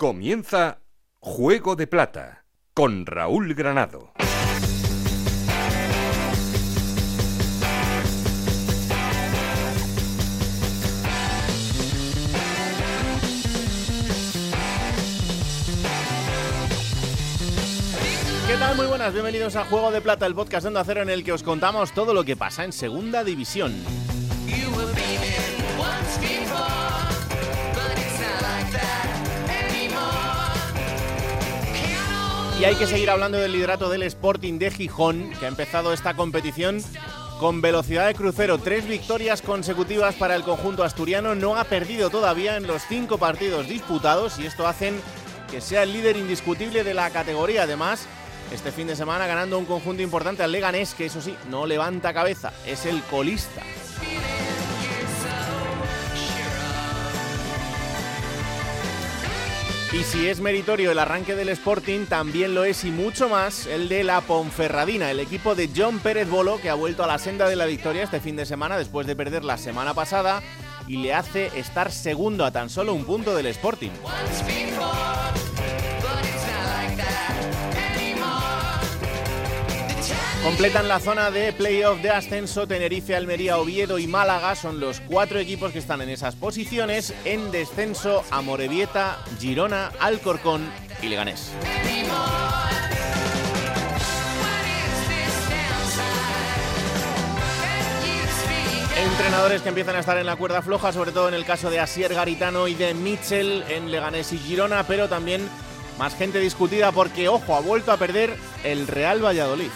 Comienza Juego de Plata con Raúl Granado. ¿Qué tal? Muy buenas, bienvenidos a Juego de Plata, el podcast de Onda Cero en el que os contamos todo lo que pasa en Segunda División. Y hay que seguir hablando del liderato del Sporting de Gijón, que ha empezado esta competición con velocidad de crucero. Tres victorias consecutivas para el conjunto asturiano. No ha perdido todavía en los cinco partidos disputados y esto hacen que sea el líder indiscutible de la categoría. Además, este fin de semana ganando un conjunto importante al Leganés, que eso sí, no levanta cabeza, es el colista. Y si es meritorio el arranque del Sporting, también lo es y mucho más el de la Ponferradina, el equipo de John Pérez Bolo, que ha vuelto a la senda de la victoria este fin de semana después de perder la semana pasada y le hace estar segundo a tan solo un punto del Sporting. Completan la zona de playoff de ascenso Tenerife, Almería, Oviedo y Málaga. Son los cuatro equipos que están en esas posiciones. En descenso Amorebieta, Girona, Alcorcón y Leganés. Entrenadores que empiezan a estar en la cuerda floja, sobre todo en el caso de Asier Garitano y de Mitchell en Leganés y Girona, pero también más gente discutida porque, ojo, ha vuelto a perder el Real Valladolid.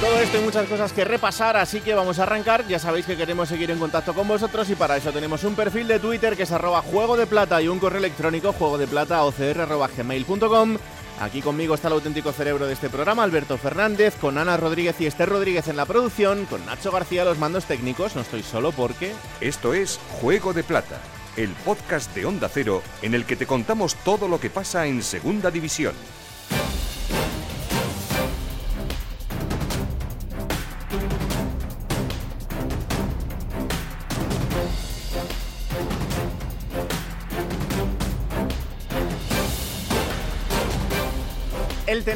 Todo esto y muchas cosas que repasar, así que vamos a arrancar. Ya sabéis que queremos seguir en contacto con vosotros y para eso tenemos un perfil de Twitter que es arroba juego de plata y un correo electrónico juego de plata Aquí conmigo está el auténtico cerebro de este programa, Alberto Fernández, con Ana Rodríguez y Esther Rodríguez en la producción, con Nacho García los mandos técnicos. No estoy solo porque... Esto es Juego de Plata, el podcast de Onda Cero en el que te contamos todo lo que pasa en Segunda División.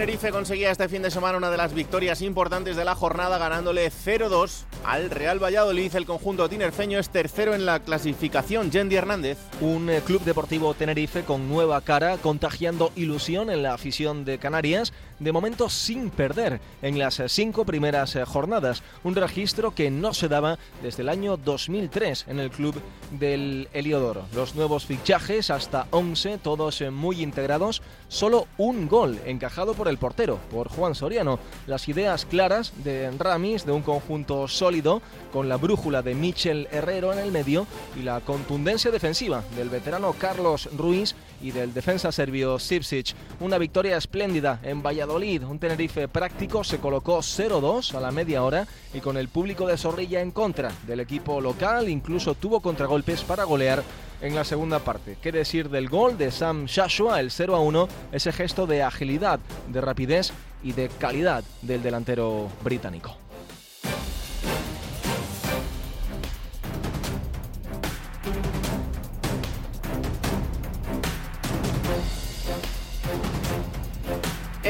Tenerife conseguía este fin de semana una de las victorias importantes de la jornada, ganándole 0-2 al Real Valladolid. El conjunto tinerfeño es tercero en la clasificación. Yendi Hernández. Un eh, club deportivo Tenerife con nueva cara, contagiando ilusión en la afición de Canarias, de momento sin perder en las eh, cinco primeras eh, jornadas. Un registro que no se daba desde el año 2003 en el club del Heliodoro. Los nuevos fichajes, hasta 11, todos muy integrados, solo un gol encajado por el portero, por Juan Soriano. Las ideas claras de Ramis, de un conjunto sólido, con la brújula de Michel Herrero en el medio y la contundencia defensiva del veterano Carlos Ruiz y del defensa serbio Sipsic. Una victoria espléndida en Valladolid. Un Tenerife práctico se colocó 0-2 a la media hora y con el público de Zorrilla en contra del equipo local. Incluso tuvo contragolpes para golear en la segunda parte. ¿Qué decir del gol de Sam Shashua, el 0 a 1? Ese gesto de agilidad, de rapidez y de calidad del delantero británico.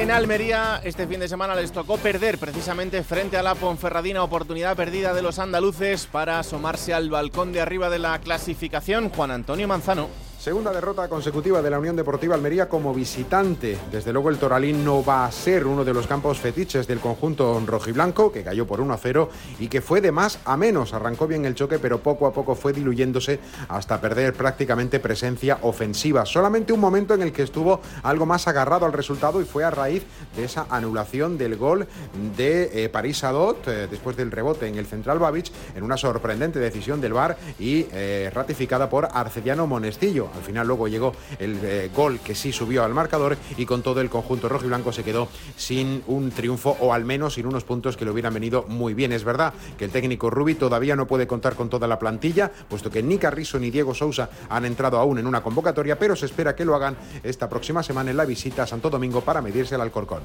En Almería, este fin de semana les tocó perder precisamente frente a la Ponferradina, oportunidad perdida de los andaluces para asomarse al balcón de arriba de la clasificación. Juan Antonio Manzano. Segunda derrota consecutiva de la Unión Deportiva Almería como visitante. Desde luego el Toralín no va a ser uno de los campos fetiches del conjunto rojiblanco, que cayó por 1 a 0 y que fue de más a menos. Arrancó bien el choque, pero poco a poco fue diluyéndose hasta perder prácticamente presencia ofensiva. Solamente un momento en el que estuvo algo más agarrado al resultado y fue a raíz de esa anulación del gol de eh, París Adot eh, después del rebote en el Central Babich en una sorprendente decisión del VAR y eh, ratificada por Arcediano Monestillo. Al final luego llegó el eh, gol que sí subió al marcador y con todo el conjunto rojo y blanco se quedó sin un triunfo o al menos sin unos puntos que le hubieran venido muy bien. Es verdad que el técnico Rubi todavía no puede contar con toda la plantilla, puesto que ni Carrizo ni Diego Sousa han entrado aún en una convocatoria, pero se espera que lo hagan esta próxima semana en la visita a Santo Domingo para medirse al Alcorcón.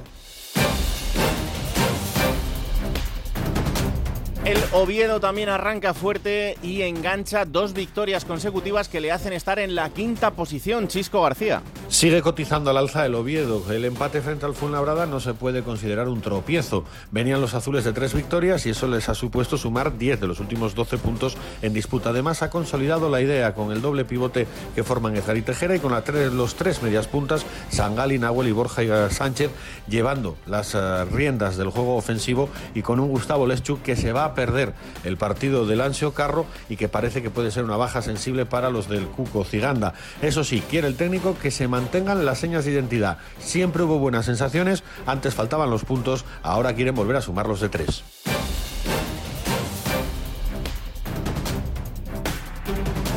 El Oviedo también arranca fuerte y engancha dos victorias consecutivas que le hacen estar en la quinta posición. Chisco García. Sigue cotizando al alza el Oviedo. El empate frente al Fuenlabrada no se puede considerar un tropiezo. Venían los azules de tres victorias y eso les ha supuesto sumar 10 de los últimos 12 puntos en disputa. Además, ha consolidado la idea con el doble pivote que forman Ezar y Tejera y con los tres medias puntas, Sangali, Nahuel y Borja Sánchez, llevando las eh, riendas del juego ofensivo y con un Gustavo Leschuk que se va a perder el partido del Ansio Carro y que parece que puede ser una baja sensible para los del Cuco Ciganda. Eso sí, quiere el técnico que se mantengan las señas de identidad. Siempre hubo buenas sensaciones, antes faltaban los puntos, ahora quieren volver a sumarlos de tres.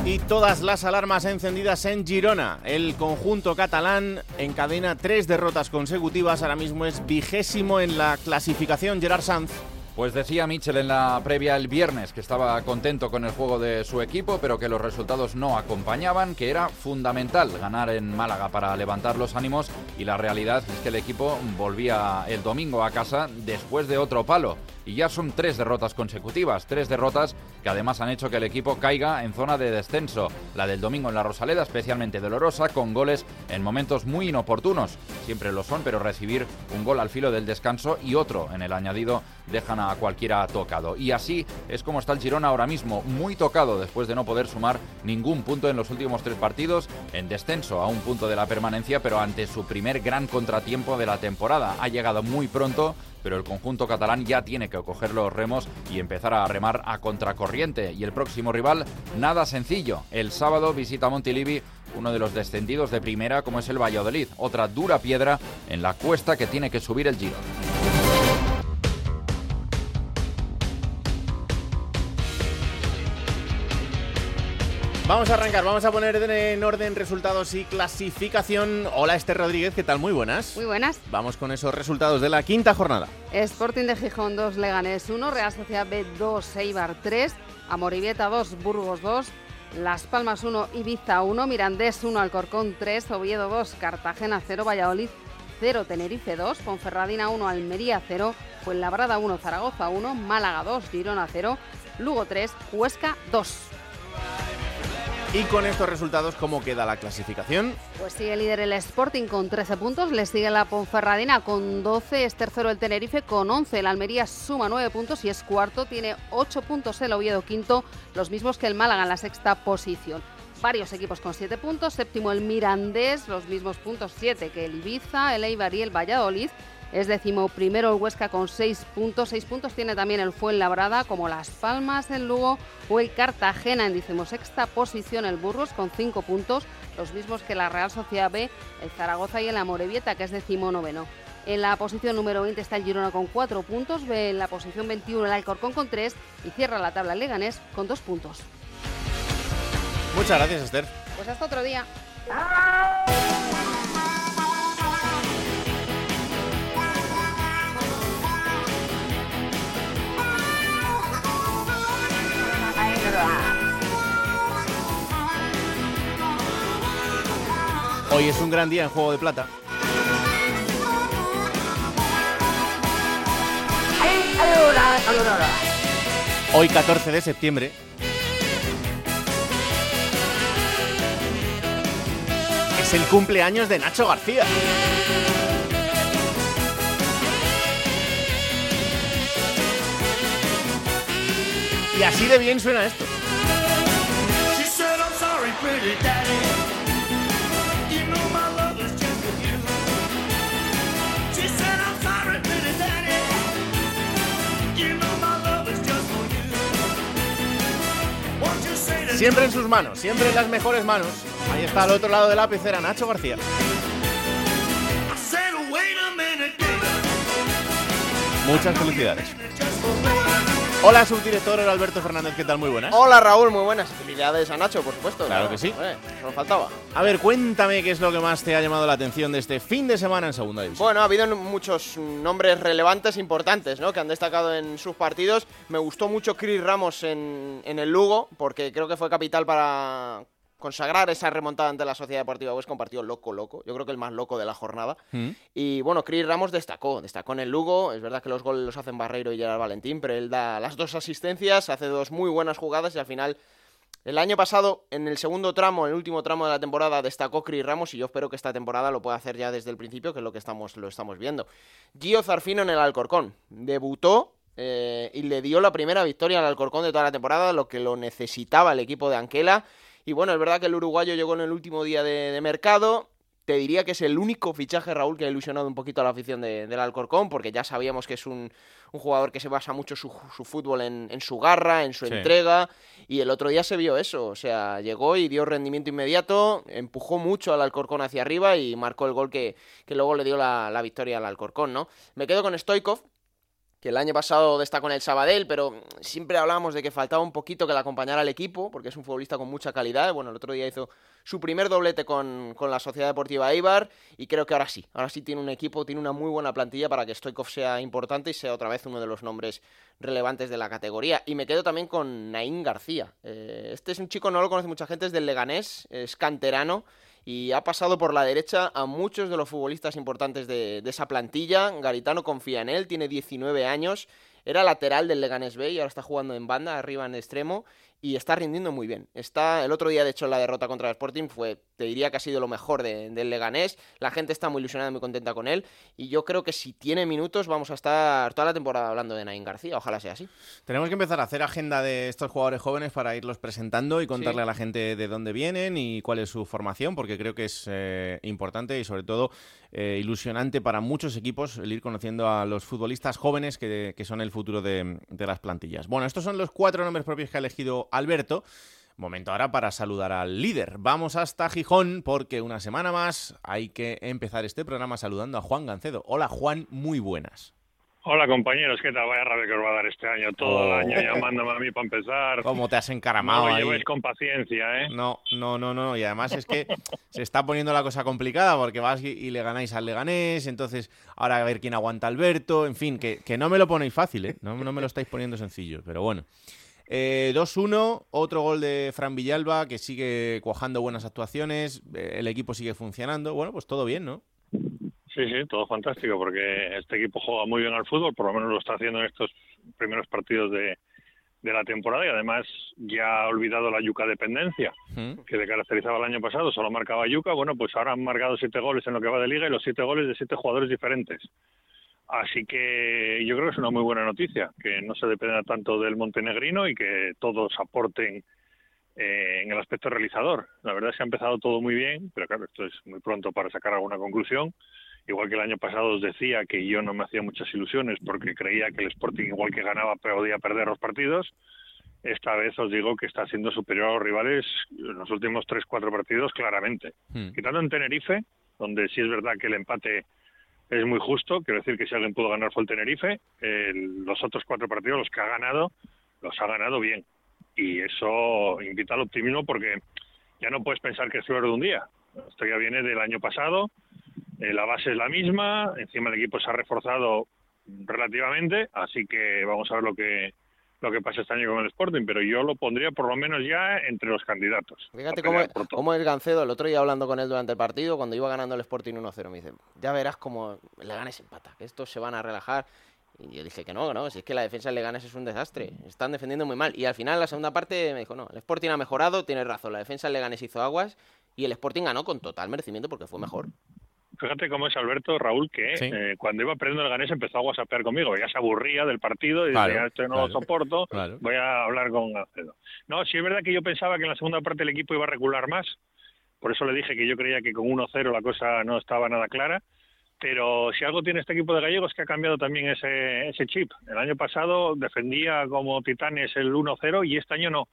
Y todas las alarmas encendidas en Girona. El conjunto catalán encadena tres derrotas consecutivas. Ahora mismo es vigésimo en la clasificación. Gerard Sanz. Pues decía Mitchell en la previa el viernes que estaba contento con el juego de su equipo, pero que los resultados no acompañaban, que era fundamental ganar en Málaga para levantar los ánimos y la realidad es que el equipo volvía el domingo a casa después de otro palo y ya son tres derrotas consecutivas, tres derrotas que además han hecho que el equipo caiga en zona de descenso. La del domingo en la Rosaleda especialmente dolorosa, con goles en momentos muy inoportunos, siempre lo son, pero recibir un gol al filo del descanso y otro en el añadido dejan a cualquiera tocado. Y así es como está el Girona ahora mismo, muy tocado después de no poder sumar ningún punto en los últimos tres partidos, en descenso a un punto de la permanencia, pero ante su primer gran contratiempo de la temporada. Ha llegado muy pronto pero el conjunto catalán ya tiene que coger los remos y empezar a remar a contracorriente. Y el próximo rival, nada sencillo. El sábado visita Montilivi uno de los descendidos de primera como es el Valladolid, otra dura piedra en la cuesta que tiene que subir el Giro. Vamos a arrancar, vamos a poner en orden resultados y clasificación. Hola Esther Rodríguez, ¿qué tal? Muy buenas. Muy buenas. Vamos con esos resultados de la quinta jornada. Sporting de Gijón 2, Leganés 1, Real Sociedad B 2, Eibar 3, Amoribieta 2, Burgos 2, Las Palmas 1, Ibiza 1, Mirandés 1, Alcorcón 3, Oviedo 2, Cartagena 0, Valladolid 0, Tenerife 2, Ponferradina 1, Almería 0, Fuenlabrada 1, Zaragoza 1, Málaga 2, Girona 0, Lugo 3, Huesca 2. Y con estos resultados, ¿cómo queda la clasificación? Pues sigue líder el Sporting con 13 puntos, le sigue la Ponferradina con 12, es tercero el Tenerife con 11, el Almería suma 9 puntos y es cuarto, tiene 8 puntos el Oviedo quinto, los mismos que el Málaga en la sexta posición. Varios equipos con 7 puntos, séptimo el Mirandés, los mismos puntos 7 que el Ibiza, el Eibar y el Valladolid. Es décimo primero el Huesca con 6 puntos. 6 puntos tiene también el Fuenlabrada, como Las Palmas, el Lugo o el Cartagena en decimosexta posición el Burgos con 5 puntos, los mismos que la Real Sociedad B, el Zaragoza y el Amorebieta, que es decimonoveno. En la posición número 20 está el Girona con 4 puntos, en la posición 21 el Alcorcón con 3 y cierra la tabla el Leganés con 2 puntos. Muchas gracias, Esther. Pues hasta otro día. Hoy es un gran día en Juego de Plata. Hoy 14 de septiembre. Es el cumpleaños de Nacho García. Y así de bien suena esto. Siempre en sus manos, siempre en las mejores manos. Ahí está al otro lado de la pecera Nacho García. Muchas felicidades. Hola, subdirector Alberto Fernández, ¿qué tal? Muy buenas. Hola Raúl, muy buenas. Felicidades a Nacho, por supuesto. Claro que sí. Solo faltaba. A ver, cuéntame qué es lo que más te ha llamado la atención de este fin de semana en Segunda División. Bueno, ha habido muchos nombres relevantes, importantes, ¿no? Que han destacado en sus partidos. Me gustó mucho Chris Ramos en, en el Lugo, porque creo que fue capital para consagrar esa remontada ante la Sociedad Deportiva Huesca, un partido loco, loco. Yo creo que el más loco de la jornada. Mm. Y bueno, Cris Ramos destacó, destacó en el Lugo. Es verdad que los goles los hacen Barreiro y Gerard Valentín, pero él da las dos asistencias, hace dos muy buenas jugadas y al final. El año pasado, en el segundo tramo, en el último tramo de la temporada, destacó Cris Ramos y yo espero que esta temporada lo pueda hacer ya desde el principio, que es lo que estamos, lo estamos viendo. Gio Zarfino en el Alcorcón. Debutó eh, y le dio la primera victoria al Alcorcón de toda la temporada, lo que lo necesitaba el equipo de Anquela. Y bueno, es verdad que el uruguayo llegó en el último día de, de mercado. Te diría que es el único fichaje, Raúl, que ha ilusionado un poquito a la afición de- del Alcorcón, porque ya sabíamos que es un, un jugador que se basa mucho su, su fútbol en, en su garra, en su Sí. entrega. Y el otro día se vio eso. O sea, llegó y dio rendimiento inmediato, empujó mucho al Alcorcón hacia arriba y marcó el gol que, que luego le dio la, la victoria al Alcorcón, ¿no? Me quedo con Stoikov, que el año pasado destacó en el Sabadell, pero siempre hablábamos de que faltaba un poquito que le acompañara al equipo, porque es un futbolista con mucha calidad. Bueno, el otro día hizo su primer doblete con, con la Sociedad Deportiva Eibar y creo que ahora sí, ahora sí tiene un equipo, tiene una muy buena plantilla para que Stoikov sea importante y sea otra vez uno de los nombres relevantes de la categoría. Y me quedo también con Naín García. Eh, este es un chico, no lo conoce mucha gente, es del Leganés, es canterano y ha pasado por la derecha a muchos de los futbolistas importantes de, esa plantilla. Garitano confía en él, tiene 19 años, era lateral del Leganés B y ahora está jugando en banda, arriba en extremo, y está rindiendo muy bien. Está, el otro día, de hecho, la derrota contra el Sporting fue, te diría que ha sido lo mejor de- del Leganés. La gente está muy ilusionada, muy contenta con él, y yo creo que si tiene minutos vamos a estar toda la temporada hablando de Nain García, ojalá sea así. Tenemos que empezar a hacer agenda de estos jugadores jóvenes para irlos presentando y contarle Sí. a la gente de dónde vienen y cuál es su formación, porque creo que es eh, importante y sobre todo eh, ilusionante para muchos equipos el ir conociendo a los futbolistas jóvenes que, que son el futuro de, de las plantillas. Bueno, estos son los cuatro nombres propios que ha elegido Alberto. Momento ahora para saludar al líder. Vamos hasta Gijón porque una semana más hay que empezar este programa saludando a Juan Gancedo. Hola Juan, muy buenas. Hola compañeros, ¿qué tal? Vaya rabia que os va a dar este año, todo Oh. el año llamándome a mí para empezar. ¿Cómo te has no encaramado lo ahí? llevéis con paciencia, ¿eh? No, no, no, no. Y además es que se está poniendo la cosa complicada porque vas y, y le ganáis al Leganés, entonces ahora a ver quién aguanta Alberto, en fin, que, que no me lo ponéis fácil, ¿eh? No, no me lo estáis poniendo sencillo, pero bueno. Eh, 2-1, otro gol de Fran Villalba que sigue cuajando buenas actuaciones, eh, el equipo sigue funcionando, bueno, pues todo bien, ¿no? Sí, sí, todo fantástico, porque este equipo juega muy bien al fútbol, por lo menos lo está haciendo en estos primeros partidos de, de la temporada y además ya ha olvidado la yuca dependencia ¿Mm? que le caracterizaba el año pasado, solo marcaba yuca, bueno, pues ahora han marcado siete goles en lo que va de liga y los siete goles de siete jugadores diferentes. Así que yo creo que es una muy buena noticia, que no se dependa tanto del montenegrino y que todos aporten eh, en el aspecto realizador. La verdad es que ha empezado todo muy bien, pero claro, esto es muy pronto para sacar alguna conclusión. Igual que el año pasado os decía que yo no me hacía muchas ilusiones porque creía que el Sporting, igual que ganaba, podía perder los partidos. Esta vez os digo que está siendo superior a los rivales en los últimos 3-4 partidos claramente. Mm. Quitando en Tenerife, donde sí es verdad que el empate es muy justo, quiero decir que si alguien pudo ganar fue el Tenerife, el- los otros cuatro partidos, los que ha ganado, los ha ganado bien. Y eso invita al optimismo porque ya no puedes pensar que es flor de un día. Esto ya viene del año pasado, eh, la base es la misma, encima el equipo se ha reforzado relativamente, así que vamos a ver lo que lo que pasa este año con el Sporting, pero yo lo pondría por lo menos ya entre los candidatos. Fíjate cómo, cómo es Gancedo, el otro día hablando con él durante el partido, cuando iba ganando el Sporting 1-0, me dice, ya verás cómo le ganes empata, que estos se van a relajar. Y yo dije que no, no, si es que la defensa del Leganés es un desastre, están defendiendo muy mal. Y al final, la segunda parte, me dijo, no, el Sporting ha mejorado, tienes razón, la defensa del Leganés hizo aguas y el Sporting ganó con total merecimiento porque fue mejor. Fíjate cómo es Alberto Raúl que Sí. eh, cuando iba perdiendo el ganés empezó a whatsappear conmigo, ya se aburría del partido y Claro, decía, esto no claro, lo soporto, claro. voy a hablar con Gancedo. No, sí es verdad que yo pensaba que en la segunda parte el equipo iba a regular más, por eso le dije que yo creía que con 1-0 la cosa no estaba nada clara, pero si algo tiene este equipo de gallegos que ha cambiado también ese, ese chip. El año pasado defendía como titanes el 1-0 y este año no.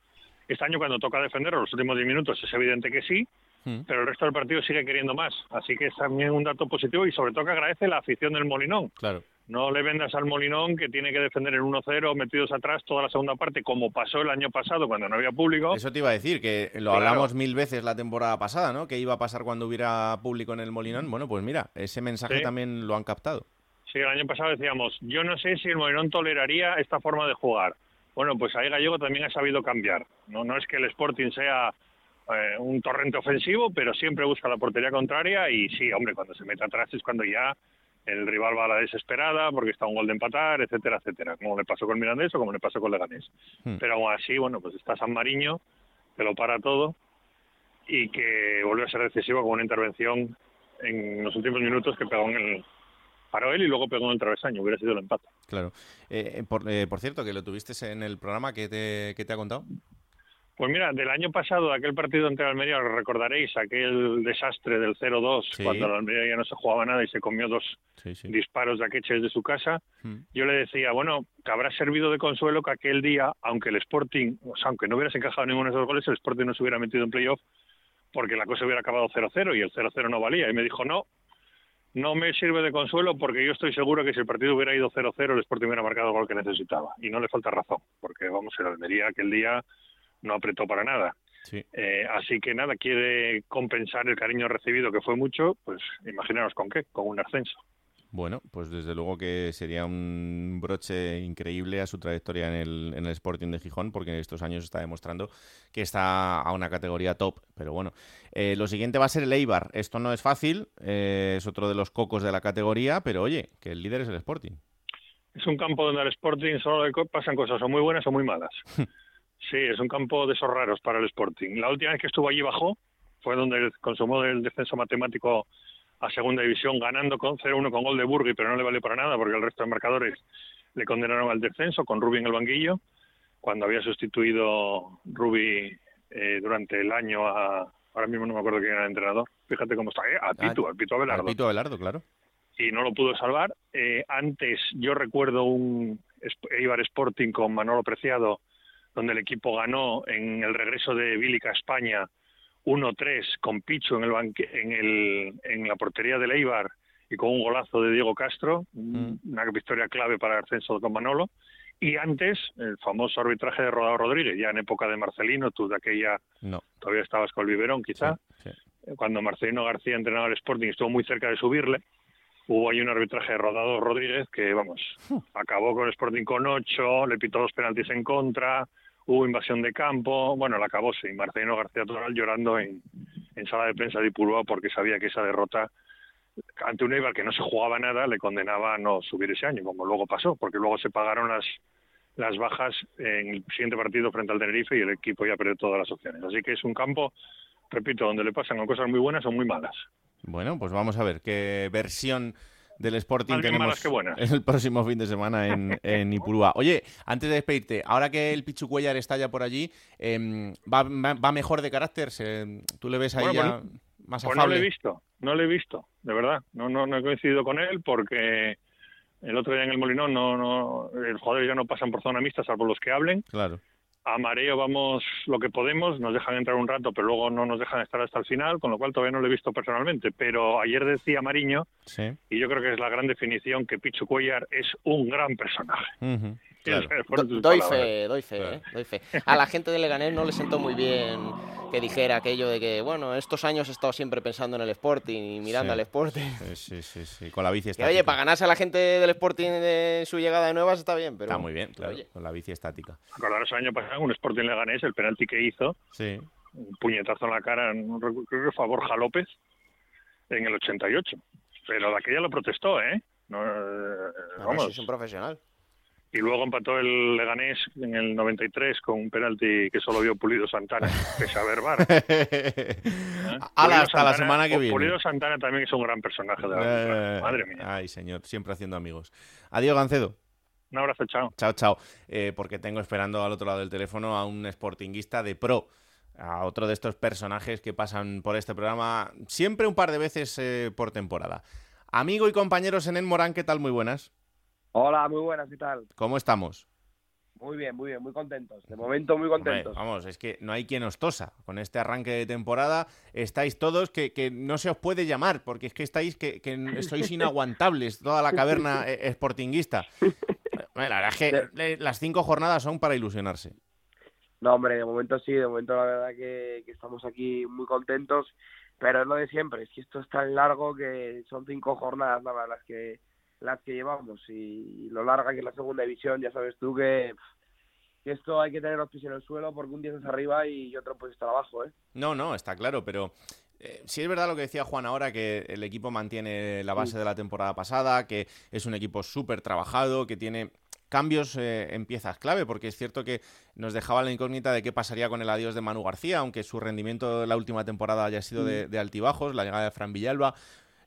Este año cuando toca defender los últimos 10 minutos es evidente que sí, Mm. pero el resto del partido sigue queriendo más. Así que es también un dato positivo y sobre todo que agradece la afición del Molinón. Claro. No le vendas al Molinón que tiene que defender el 1-0 metidos atrás toda la segunda parte, como pasó el año pasado cuando no había público. Eso te iba a decir, que lo Claro. hablamos mil veces la temporada pasada, ¿no? Que iba a pasar cuando hubiera público en el Molinón. Bueno, pues mira, ese mensaje Sí. también lo han captado. Sí, el año pasado decíamos, yo no sé si el Molinón toleraría esta forma de jugar. Bueno, pues ahí Gallego también ha sabido cambiar. No, no es que el Sporting sea eh, un torrente ofensivo, pero siempre busca la portería contraria y sí, hombre, cuando se mete atrás es cuando ya el rival va a la desesperada porque está un gol de empatar, etcétera, etcétera, como le pasó con Mirandés o como le pasó con Leganés. Hmm. Pero aún así, bueno, pues está San Mariño, que lo para todo y que volvió a ser decisivo con una intervención en los últimos minutos que pegó en el paró él y luego pegó en el travesaño, hubiera sido el empate. Claro. Eh, por, eh, por cierto, que lo tuviste en el programa, ¿qué te, qué te ha contado? Pues mira, del año pasado, aquel partido ante el Almería, lo recordaréis, aquel desastre del 0-2, Sí. cuando el Almería ya no se jugaba nada y se comió dos Sí, sí. disparos de Akeche desde su casa. Hmm. Yo le decía, bueno, que habrá servido de consuelo que aquel día, aunque el Sporting, o sea, aunque no hubieras encajado ninguno de esos goles, el Sporting no se hubiera metido en playoff porque la cosa hubiera acabado 0-0 y el 0-0 no valía. Y me dijo, no, no me sirve de consuelo porque yo estoy seguro que si el partido hubiera ido 0-0, el Sporting hubiera marcado el gol que necesitaba. Y no le falta razón, porque vamos, el Almería aquel día no apretó para nada. Sí. Eh, así que nada, quiere compensar el cariño recibido, que fue mucho, pues imaginaros con qué, con un ascenso. Bueno, pues desde luego que sería un broche increíble a su trayectoria en el, en el Sporting de Gijón, porque en estos años está demostrando que está a una categoría top. Pero bueno, eh, lo siguiente va a ser el Eibar. Esto no es fácil, eh, es otro de los cocos de la categoría, pero oye, que el líder es el Sporting. Es un campo donde al Sporting solo pasan cosas o muy buenas o muy malas. Sí, es un campo de esos raros para el Sporting. La última vez que estuvo allí bajó, fue donde consumó el descenso matemático a segunda división, ganando con 0-1 con gol de Burgui, pero no le vale para nada porque el resto de marcadores le condenaron al descenso con Rubi en el banquillo, cuando había sustituido Rubi eh, durante el año a... Ahora mismo no me acuerdo quién era el entrenador. Fíjate cómo está, ¿eh? A Pitu, Ah, al Pitu Abelardo Al Abelardo, claro. y no lo pudo salvar. Eh, antes yo recuerdo un Eibar Sporting con Manolo Preciado, donde el equipo ganó en el regreso de Bílica a España 1-3 con Pichu en, el banque- en, el, en la portería del Eibar y con un golazo de Diego Castro, un- una victoria clave para el ascenso con Manolo. Y antes, el famoso arbitraje de Rodado Rodríguez, ya en época de Marcelino, tú de aquella No. todavía estabas con el biberón quizá, Sí, sí. cuando Marcelino García entrenaba al Sporting estuvo muy cerca de subirle, hubo ahí un arbitraje de Rodado Rodríguez que, vamos, acabó con el Sporting con ocho, le pitó dos penaltis en contra, hubo invasión de campo, bueno, la acabó sí, Marcelino García Toral llorando en, en sala de prensa de Ipurúa porque sabía que esa derrota ante un Eibar que no se jugaba nada le condenaba a no subir ese año, como luego pasó, porque luego se pagaron las las bajas en el siguiente partido frente al Tenerife y el equipo ya perdió todas las opciones. Así que es un campo, repito, donde le pasan cosas muy buenas o muy malas. Bueno, pues vamos a ver qué versión del Sporting bien tenemos el próximo fin de semana en, en Ipurúa. Oye, antes de despedirte, ahora que el Pichu Cuellar está ya por allí, em, ¿va, va- mejor de carácter? Se- ¿Tú le ves ahí Bueno, ya pues- más Pues no afable? lo he visto, no lo he visto, de verdad. No, no, no he coincidido con él porque el otro día en el Molinón no, no, los jugadores ya no pasan por zona mixta salvo los que hablen. Claro. A mareo vamos lo que podemos, nos dejan entrar un rato, pero luego no nos dejan estar hasta el final, con lo cual todavía no lo he visto personalmente. Pero ayer decía Mariño, Sí. y yo creo que es la gran definición, que Pichu Cuellar es un gran personaje. Claro. Do- doy fe, doy fe, eh, doy fe. A la gente de Leganés no le sentó muy bien que dijera aquello de que, bueno, estos años he estado siempre pensando en el Sporting y mirando Sí. al Sporting. Sí, sí, sí, sí, Con la bici Que, estática. oye, para ganarse a la gente del Sporting de su llegada de nuevas está bien, pero... Está muy bien, claro. oye, Con la bici estática. Acordaros el año pasado, un Sporting Leganés, el penalti que hizo, Sí. un puñetazo en la cara, creo que fue a Borja López, en el 88. Pero de aquella lo protestó, ¿eh? No, eh, no, no, vamos. si es un profesional. Y luego empató el Leganés en el 93 con un penalti que solo vio Pulido Santana, pese a. ¿eh? Hala, Pulido hasta la Santana- semana que viene. Pulido Santana también es un gran personaje de la Eh, Madre mía. Ay, señor, siempre haciendo amigos. Adiós, Gancedo. Un abrazo, chao. Chao, chao. Eh, porque tengo esperando al otro lado del teléfono a un sportinguista de pro, a otro de estos personajes que pasan por este programa siempre un par de veces eh, por temporada. Amigo y compañero Senén Morán, ¿qué tal? Muy buenas. Hola, muy buenas, ¿qué tal? ¿Cómo estamos? Muy bien, muy bien, muy contentos. De momento, muy Hombre, contentos. vamos, es que no hay quien os tosa. Con este arranque de temporada estáis todos que, que no se os puede llamar, porque es que estáis que, que sois inaguantables, toda la caverna eh, sportinguista. Bueno, La verdad es que las cinco jornadas son para ilusionarse. No, hombre, de momento sí, de momento la verdad que, que estamos aquí muy contentos, pero es lo de siempre, es que esto es tan largo que son cinco jornadas nada más las que las que llevamos y lo larga que es la segunda división, ya sabes tú que, que esto hay que tener los pies en el suelo porque un día estás arriba y otro pues estar abajo, ¿eh? No, no, está claro, pero eh, sí es verdad lo que decía Juan ahora, que el equipo mantiene la base de la temporada pasada, que es un equipo súper trabajado, que tiene cambios eh, en piezas clave, porque es cierto que nos dejaba la incógnita de qué pasaría con el adiós de Manu García, aunque su rendimiento en la última temporada haya sido de, de altibajos, la llegada de Fran Villalba.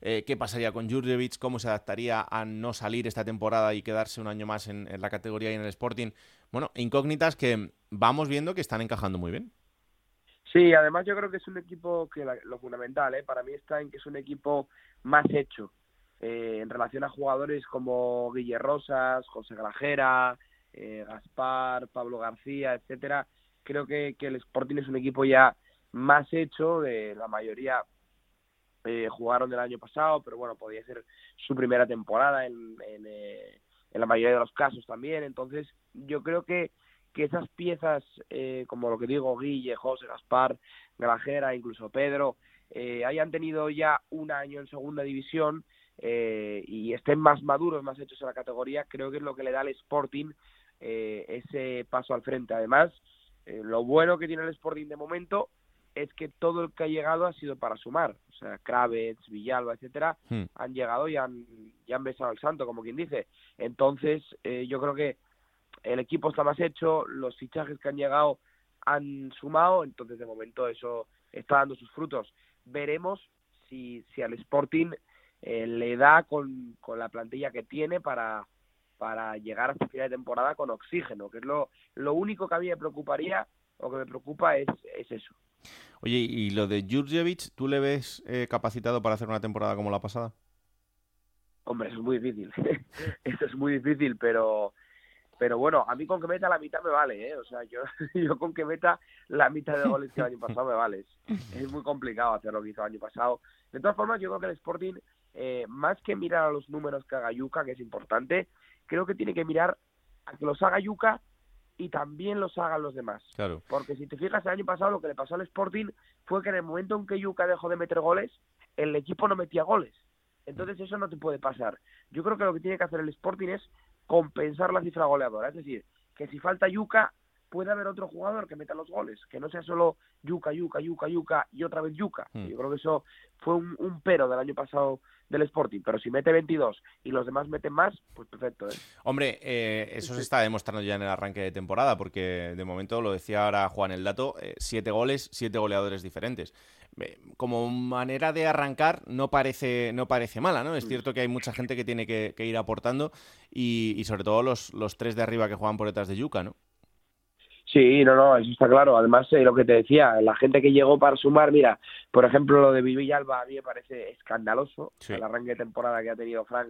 Eh, qué pasaría con Jurjevic, cómo se adaptaría a no salir esta temporada y quedarse un año más en, la categoría y en el Sporting. Bueno, incógnitas que vamos viendo que están encajando muy bien. Sí, además yo creo que es un equipo que lo fundamental, ¿eh? para mí está en que es un equipo más hecho eh, en relación a jugadores como Guille Rosas, José Grajera, eh, Gaspar, Pablo García, etcétera. Creo que, que el Sporting es un equipo ya más hecho, de la mayoría eh, jugaron del año pasado, pero bueno, podía ser su primera temporada en, en, eh, en la mayoría de los casos también. Entonces, yo creo que, que esas piezas, eh, como lo que digo, Guille, José, Gaspar, Grajera, incluso Pedro, eh, hayan tenido ya un año en segunda división eh, y estén más maduros, más hechos en la categoría, creo que es lo que le da al Sporting eh, ese paso al frente. Además, lo bueno que tiene el Sporting de momento es que todo el que ha llegado ha sido para sumar. O sea, Kravets, Villalba, etcétera, Hmm. han llegado y han, y han besado al santo, como quien dice. Entonces, eh, yo creo que el equipo está más hecho, los fichajes que han llegado han sumado, entonces de momento eso está dando sus frutos. Veremos si, si al Sporting eh, le da con, con la plantilla que tiene para, para llegar hasta final de temporada con oxígeno, que es lo, lo único que a mí me preocuparía o que me preocupa es, es eso. Oye, y lo de Jurjevic, ¿tú le ves eh, capacitado para hacer una temporada como la pasada? Hombre, eso es muy difícil. eso es muy difícil, pero pero bueno, a mí con que meta la mitad me vale, ¿eh? O sea, yo, yo con que meta la mitad de goles que el año pasado me vale. Es, muy complicado hacer lo que hizo el año pasado. De todas formas, yo creo que el Sporting, eh, más que mirar a los números que haga Yuca, que es importante, creo que tiene que mirar a que los haga Yuca y también los hagan los demás. Claro. Porque si te fijas, el año pasado lo que le pasó al Sporting fue que en el momento en que Yuca dejó de meter goles, el equipo no metía goles. Entonces eso no te puede pasar. Yo creo que lo que tiene que hacer el Sporting es compensar la cifra goleadora. Es decir, que si falta Yuca, puede haber otro jugador que meta los goles. Que no sea solo Yuca, Yuca, Yuca, Yuca y otra vez Yuca. Hmm. Yo creo que eso fue un, un pero del año pasado del Sporting. Pero si mete 22 y los demás meten más, pues perfecto. ¿eh? Hombre, eh, eso se está demostrando ya en el arranque de temporada, porque de momento, lo decía ahora Juan el dato, eh, siete goles, siete goleadores diferentes. Como manera de arrancar no parece, no parece mala, ¿no? Es cierto que hay mucha gente que tiene que, que ir aportando y, y sobre todo los, los tres de arriba que juegan por detrás de Yuca, ¿no? Sí, no, no, eso está claro. Además, eh, lo que te decía, la gente que llegó para sumar, mira, por ejemplo, lo de Villalba a mí me parece escandaloso. Sí. El arranque de temporada que ha tenido Frank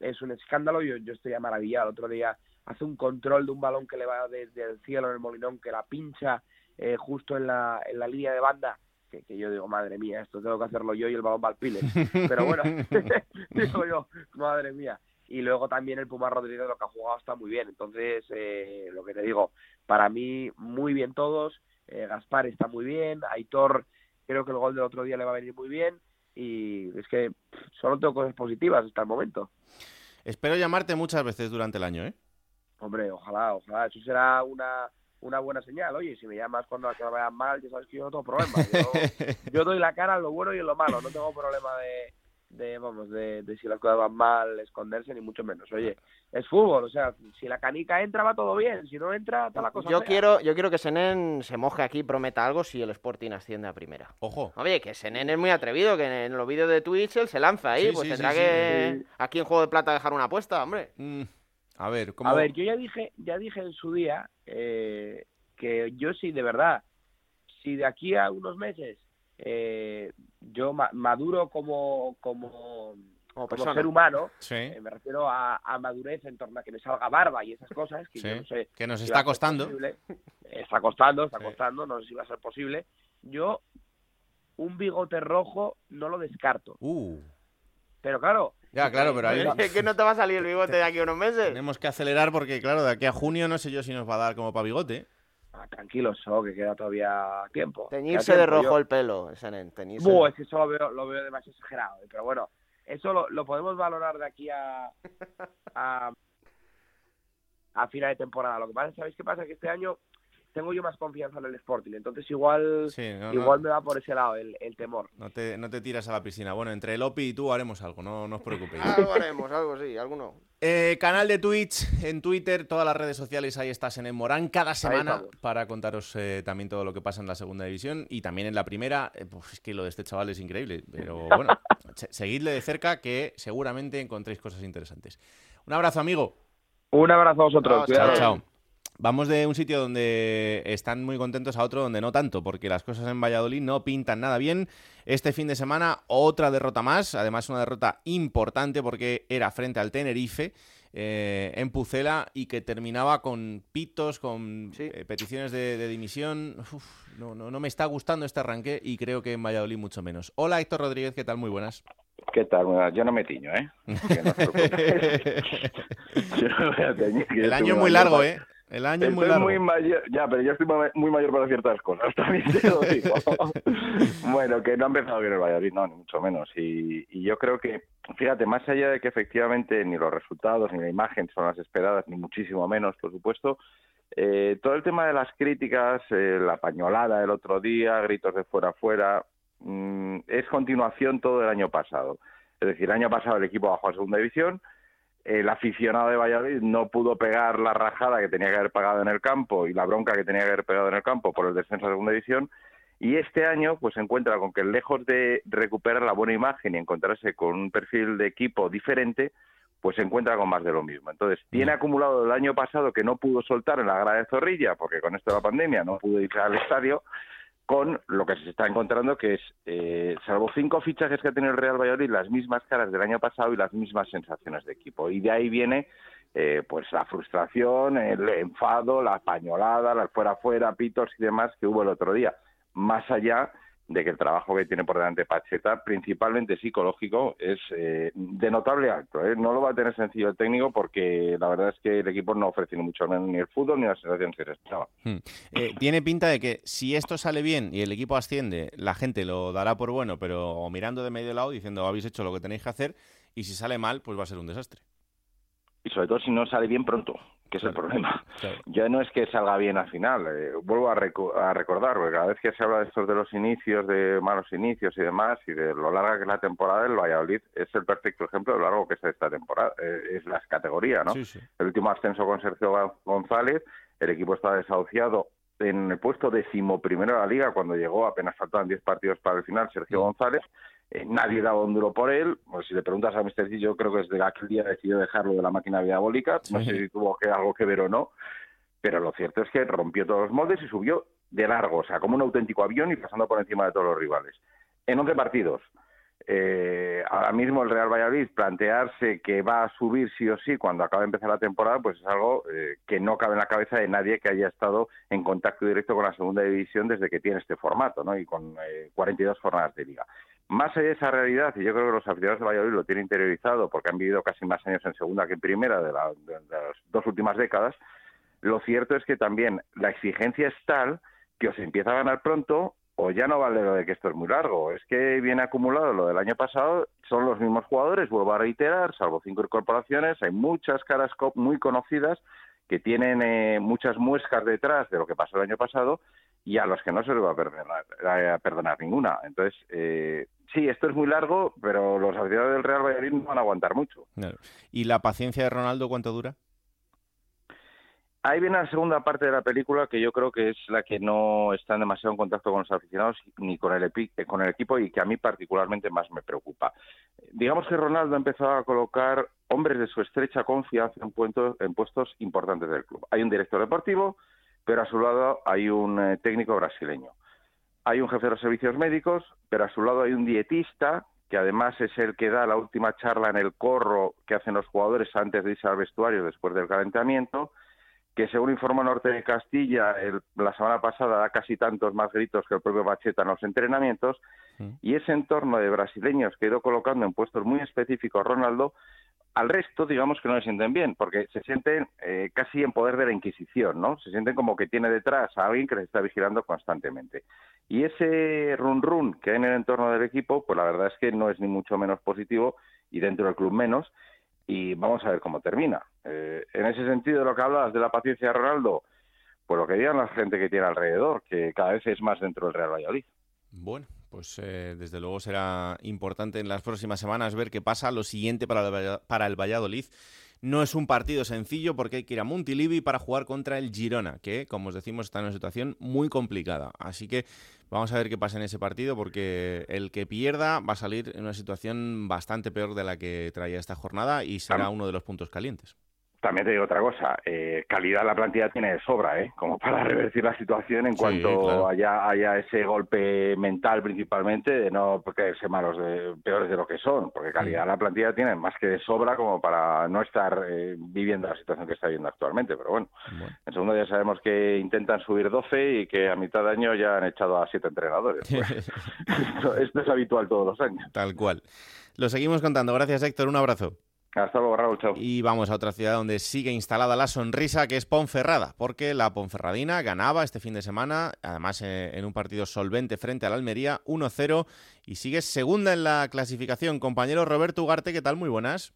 es un escándalo. Yo, yo estoy maravillado. El otro día hace un control de un balón que le va desde el cielo en el molinón, que la pincha eh, justo en la, en la línea de banda. Que, que yo digo, madre mía, esto tengo que hacerlo yo y el balón va al pile. Pero bueno, digo yo, madre mía. Y luego también el Puma Rodríguez lo que ha jugado está muy bien. Entonces, eh, lo que te digo, para mí muy bien todos. Eh, Gaspar está muy bien. Aitor, creo que el gol del otro día le va a venir muy bien. Y es que pff, solo tengo cosas positivas hasta el momento. Espero llamarte muchas veces durante el año, ¿eh? Hombre, ojalá, ojalá. Eso será una, una buena señal. Oye, si me llamas cuando las cosas vayan mal, ya sabes que yo no tengo problema. Yo, yo doy la cara en lo bueno y en lo malo. No tengo problema de, de vamos, de, de si las cosas van mal, esconderse, ni mucho menos. Oye, es fútbol. O sea, si la canica entra, va todo bien. Si no entra, está la cosa Yo fea. quiero, yo quiero que Senen se moje aquí y prometa algo si el Sporting asciende a primera. Ojo. Oye, que Senen es muy atrevido, que en los vídeos de Twitch él se lanza ahí, Sí, pues sí, tendrá sí, que sí. aquí en Juego de Plata dejar una apuesta, hombre. Mm, a ver, ¿cómo...? A ver, yo ya dije, ya dije en su día eh, que yo sí, de verdad, si de aquí a unos meses eh, yo ma- maduro como, como, Como ser humano, Sí, eh, me refiero a, a madurez en torno a que me salga barba y esas cosas, que Sí, yo no sé que nos si está costando. Está costando, está Sí. costando, no sé si va a ser posible. Yo un bigote rojo no lo descarto, Uh, pero claro, ya, claro, pero ahí Es que no te va a salir el bigote de aquí a unos meses. tenemos que acelerar porque, claro, de aquí a junio no sé yo si nos va a dar como para bigote. Ah, tranquilos, que queda todavía tiempo. Queda Teñirse de rojo Yo- el pelo, Senen, teñirse. Buh, es que eso lo veo, lo veo demasiado exagerado. eh, Pero bueno, eso lo, lo podemos valorar de aquí a, a a final de temporada. Lo que pasa, ¿sabéis qué pasa? Que este año tengo yo más confianza en el Sporting, entonces igual, igual me va por ese lado el, temor. No te, no te tiras a la piscina. Bueno, entre el OPI y tú haremos algo, no, no os preocupéis. algo haremos, algo sí, alguno. Eh, canal de Twitch, en Twitter, todas las redes sociales, ahí estás en el Morán cada semana para contaros eh, también todo lo que pasa en la segunda división y también en la primera. Eh, pues es que lo de este chaval es increíble, pero bueno, seguidle de cerca que seguramente encontréis cosas interesantes. Un abrazo, amigo. Un abrazo a vosotros. Chao, chao. Vamos de un sitio donde están muy contentos a otro donde no tanto, porque las cosas en Valladolid no pintan nada bien. Este fin de semana otra derrota más, además una derrota importante porque era frente al Tenerife. Eh, en Pucela y que terminaba con pitos, con eh, peticiones de, dimisión. no, no, no me está gustando este arranque y creo que en Valladolid mucho menos. Hola Héctor Rodríguez, ¿qué tal? Muy buenas. ¿Qué tal? Yo no me tiño, ¿eh? El año es muy largo, ¿eh? El año es muy largo. ya, pero yo estoy muy mayor para ciertas cosas, también te lo digo. bueno, que no ha empezado bien el Valladolid, no, ni mucho menos. Y, yo creo que, fíjate, más allá de que efectivamente ni los resultados ni la imagen son las esperadas, ni muchísimo menos, por supuesto, eh, todo el tema de las críticas, eh, la pañolada el otro día, gritos de fuera fuera, mm, es continuación todo el año pasado. Es decir, el año pasado el equipo bajó a segunda división, el aficionado de Valladolid no pudo pegar la rajada que tenía que haber pagado en el campo y la bronca que tenía que haber pegado en el campo por el descenso de segunda división y este año pues se encuentra con que lejos de recuperar la buena imagen y encontrarse con un perfil de equipo diferente pues se encuentra con más de lo mismo. Entonces, tiene mm. acumulado el año pasado que no pudo soltar en la grada de Zorrilla, porque con esto de la pandemia no pudo ir al estadio, con lo que se está encontrando que es, eh, salvo cinco fichajes que ha tenido el Real Valladolid, las mismas caras del año pasado y las mismas sensaciones de equipo. Y de ahí viene eh, pues la frustración, el enfado, la pañolada, la fuera fuera, pitos y demás que hubo el otro día. Más allá de que el trabajo que tiene por delante Pacheta, principalmente psicológico, es eh, de notable alto. ¿eh? No lo va a tener sencillo el técnico porque la verdad es que el equipo no ofrece ni mucho menos ni el fútbol ni las sensaciones que se esperaba. Hmm. Eh, tiene pinta de que si esto sale bien y el equipo asciende, la gente lo dará por bueno, pero mirando de medio lado diciendo habéis hecho lo que tenéis que hacer y si sale mal, pues va a ser un desastre. Y sobre todo si no sale bien pronto que es el problema. Ya no es que salga bien al final, eh, vuelvo a, recordar, porque cada vez que se habla de estos de los inicios, de malos inicios y demás, y de lo larga que es la temporada, el Valladolid es el perfecto ejemplo de lo largo que es esta temporada, eh, es las categorías, ¿no? El último ascenso con Sergio González, el equipo está desahuciado en el puesto decimoprimero de la liga cuando llegó, apenas faltaban 10 partidos para el final, Sergio González, eh, nadie daba un duro por él. Pues si le preguntas a Mr. C, yo creo que desde aquel día decidió dejarlo de la máquina diabólica. No sé si tuvo que, algo que ver o no. Pero lo cierto es que rompió todos los moldes y subió de largo, o sea, como un auténtico avión y pasando por encima de todos los rivales. En 11 partidos. Eh, ahora mismo el Real Valladolid plantearse que va a subir sí o sí cuando acabe de empezar la temporada, pues es algo eh, que no cabe en la cabeza de nadie que haya estado en contacto directo con la segunda división desde que tiene este formato, ¿no? Y con 42 jornadas de liga. Más allá de esa realidad, y yo creo que los aficionados de Valladolid lo tienen interiorizado porque han vivido casi más años en segunda que en primera de, las dos últimas décadas, lo cierto es que también la exigencia es tal que os empieza a ganar pronto o ya no vale lo de que esto es muy largo. Es que viene acumulado lo del año pasado, son los mismos jugadores, vuelvo a reiterar, salvo cinco incorporaciones, hay muchas caras muy conocidas que tienen eh, muchas muescas detrás de lo que pasó el año pasado y a los que no se les va a perdonar, a perdonar ninguna. Entonces, eh, sí, esto es muy largo, pero los aficionados del Real Valladolid no van a aguantar mucho. ¿Y la paciencia de Ronaldo cuánto dura? Ahí viene la segunda parte de la película que yo creo que es la que no está demasiado en contacto con los aficionados ni con el, con el equipo y que a mí particularmente más me preocupa. Digamos que Ronaldo ha empezado a colocar hombres de su estrecha confianza en en puestos importantes del club. Hay un director deportivo, pero a su lado hay un eh, técnico brasileño. Hay un jefe de los servicios médicos, pero a su lado hay un dietista, que además es el que da la última charla en el corro que hacen los jugadores antes de irse al vestuario después del calentamiento, que según informa Norte de Castilla, la semana pasada da casi tantos más gritos que el propio Bacheta en los entrenamientos, y ese entorno de brasileños que ha ido colocando en puestos muy específicos Ronaldo, al resto, digamos que no le sienten bien, porque se sienten eh, casi en poder de la Inquisición, ¿no? Se sienten como que tiene detrás a alguien que les está vigilando constantemente. Y ese run run que hay en el entorno del equipo, pues la verdad es que no es ni mucho menos positivo y dentro del club menos. Y vamos a ver cómo termina. Eh, en ese sentido, lo que hablas de la paciencia de Ronaldo, pues lo que digan la gente que tiene alrededor, que cada vez es más dentro del Real Valladolid. Bueno, pues eh, desde luego será importante en las próximas semanas ver qué pasa. Lo siguiente para el, para el Valladolid no es un partido sencillo porque hay que ir a Montilivi para jugar contra el Girona, que, como os decimos, está en una situación muy complicada. Así que vamos a ver qué pasa en ese partido porque el que pierda va a salir en una situación bastante peor de la que traía esta jornada y será uno de los puntos calientes. También te digo otra cosa, eh, calidad la plantilla tiene de sobra, ¿eh? como para revertir la situación en cuanto haya, haya ese golpe mental principalmente de no creerse malos, de, peores de lo que son, porque calidad la plantilla tiene más que de sobra como para no estar eh, viviendo la situación que está viviendo actualmente. Pero bueno, en segundo ya sabemos que intentan subir 12 y que a mitad de año ya han echado a siete entrenadores. Pues, esto es habitual todos los años. Tal cual. Lo seguimos contando. Gracias Héctor, un abrazo. Hasta luego, Raúl. Chao. Y vamos a otra ciudad donde sigue instalada la sonrisa, que es Ponferrada, porque la Ponferradina ganaba este fin de semana, además eh, en un partido solvente frente al Almería, 1-0, y sigue segunda en la clasificación. Compañero Roberto Ugarte, ¿qué tal? Muy buenas.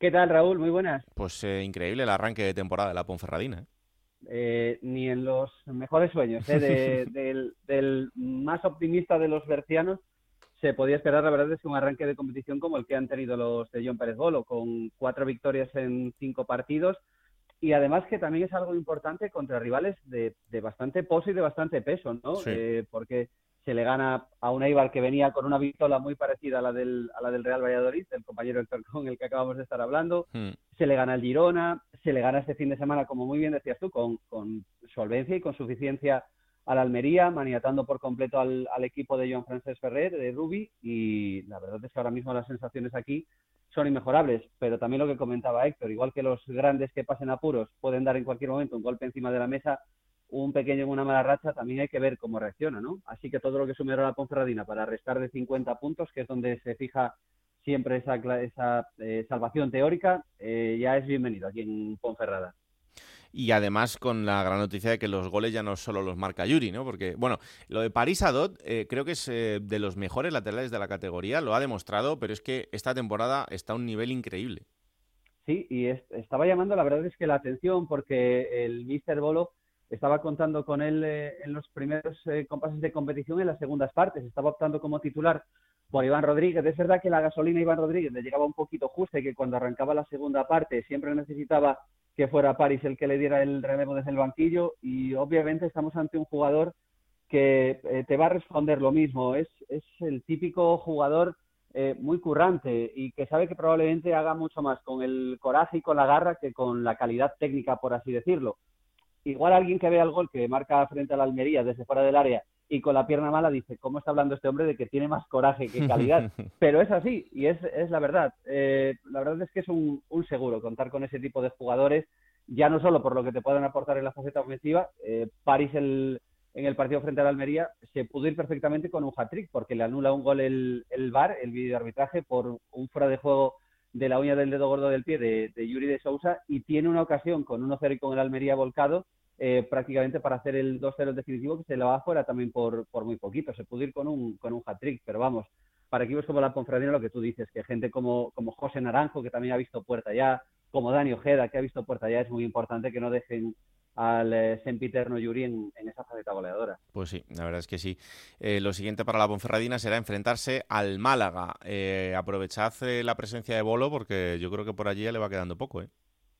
¿Qué tal, Raúl? Muy buenas. Pues eh, increíble el arranque de temporada de la Ponferradina. ¿eh? ni en los mejores sueños del, del más optimista de los bercianos se podía esperar, la verdad, es que un arranque de competición como el que han tenido los de John Pérez Bolo, con cuatro victorias en cinco partidos. Y además que también es algo importante contra rivales de, bastante pozo y de bastante peso, ¿no? Eh, porque se le gana a un Eibar que venía con una victoria muy parecida a la del, a la del Real Valladolid, el compañero Héctor con el que acabamos de estar hablando. Hmm. Se le gana al Girona, se le gana este fin de semana, como muy bien decías tú, con, con solvencia y con suficiencia al Almería, maniatando por completo al, equipo de Joan Francesc Ferrer, de Rubi, y la verdad es que ahora mismo las sensaciones aquí son inmejorables, pero también lo que comentaba Héctor, igual que los grandes que pasen apuros pueden dar en cualquier momento un golpe encima de la mesa, un pequeño en una mala racha, también hay que ver cómo reacciona, ¿no? Así que todo lo que sumiera la Ponferradina para restar de 50 puntos, que es donde se fija siempre esa, esa eh, salvación teórica, eh, ya es bienvenido aquí en Ponferrada y además con la gran noticia de que los goles ya no solo los marca Yuri, ¿no? Porque, bueno, lo de París Adot eh, creo que es eh, de los mejores laterales de la categoría, lo ha demostrado, pero es que esta temporada está a un nivel increíble. Sí, y estaba llamando, la verdad es que la atención, porque el Mister Bolo estaba contando con él eh, en los primeros compases de competición en las segundas partes, estaba optando como titular por Iván Rodríguez. Es verdad que la gasolina Iván Rodríguez le llegaba un poquito justa y que cuando arrancaba la segunda parte siempre necesitaba que fuera París el que le diera el relevo desde el banquillo y obviamente estamos ante un jugador que eh, te va a responder lo mismo. Es, es el típico jugador eh, muy currante y que sabe que probablemente haga mucho más con el coraje y con la garra que con la calidad técnica, por así decirlo. Igual alguien que vea el gol que marca frente a la Almería desde fuera del área y con la pierna mala dice, ¿cómo está hablando este hombre de que tiene más coraje que calidad? Pero es así y es, es la verdad. Eh, la verdad es que es un, un, seguro contar con ese tipo de jugadores, ya no solo por lo que te pueden aportar en la faceta ofensiva. Eh, París el, en el partido frente a la Almería se pudo ir perfectamente con un hat-trick porque le anula un gol el, el VAR, el vídeo de arbitraje, por un fuera de juego de la uña del dedo gordo del pie de, de Yuri de Sousa y tiene una ocasión con 1-0 y con el Almería volcado eh, prácticamente para hacer el 2-0 definitivo que se le va afuera también por, por muy poquito. Se pudo ir con un, con un hat-trick, pero vamos, para equipos como la Ponferradina lo que tú dices, que gente como, como José Naranjo, que también ha visto puerta ya, como Dani Ojeda, que ha visto puerta ya, es muy importante que no dejen al eh, sempiterno Yuri en, esa faceta goleadora. Pues sí, la verdad es que sí. Eh, lo siguiente para la Ponferradina será enfrentarse al Málaga. Eh, aprovechad la presencia de Bolo porque yo creo que por allí ya le va quedando poco. ¿eh?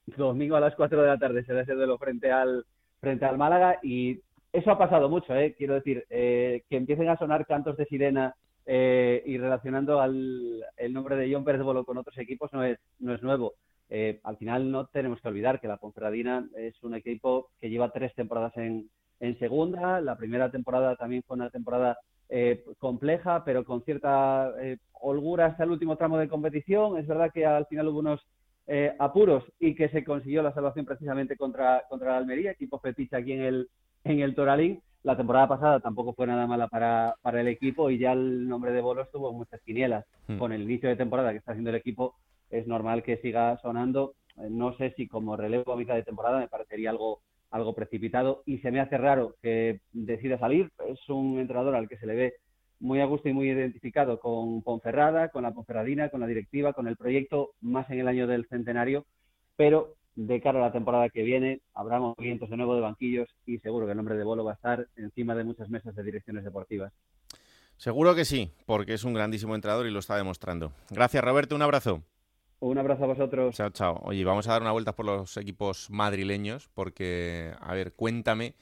Domingo a las 4 de la tarde será ese duelo frente al, frente al Málaga y eso ha pasado mucho, ¿eh? quiero decir, eh, que empiecen a sonar cantos de sirena eh, y relacionando al, el nombre de John Pérez Bolo con otros equipos no es, no es nuevo. Eh, al final no tenemos que olvidar que la Ponferradina es un equipo que lleva tres temporadas en, en segunda. La primera temporada también fue una temporada compleja, pero con cierta holgura hasta el último tramo de competición. Es verdad que al final hubo unos eh, apuros y que se consiguió la salvación precisamente contra, contra la Almería, equipo fetiche aquí en el, en el Toralín. La temporada pasada tampoco fue nada mala para, para el equipo y ya el nombre de Bolo estuvo muchas quinielas. Hmm. Con el inicio de temporada que está haciendo el equipo, es normal que siga sonando. Eh, no sé si como relevo a mitad de temporada me parecería algo, algo precipitado y se me hace raro que decida salir. Es un entrenador al que se le ve muy a gusto y muy identificado con Ponferrada, con la Ponferradina, con la directiva, con el proyecto, más en el año del centenario, pero de cara a la temporada que viene habrá movimientos de nuevo de banquillos y seguro que el nombre de Bolo va a estar encima de muchas mesas de direcciones deportivas. Seguro que sí, porque es un grandísimo entrenador y lo está demostrando. Gracias, Roberto. Un abrazo. Un abrazo a vosotros. Chao, chao. Oye, vamos a dar una vuelta por los equipos madrileños, porque, a ver, cuéntame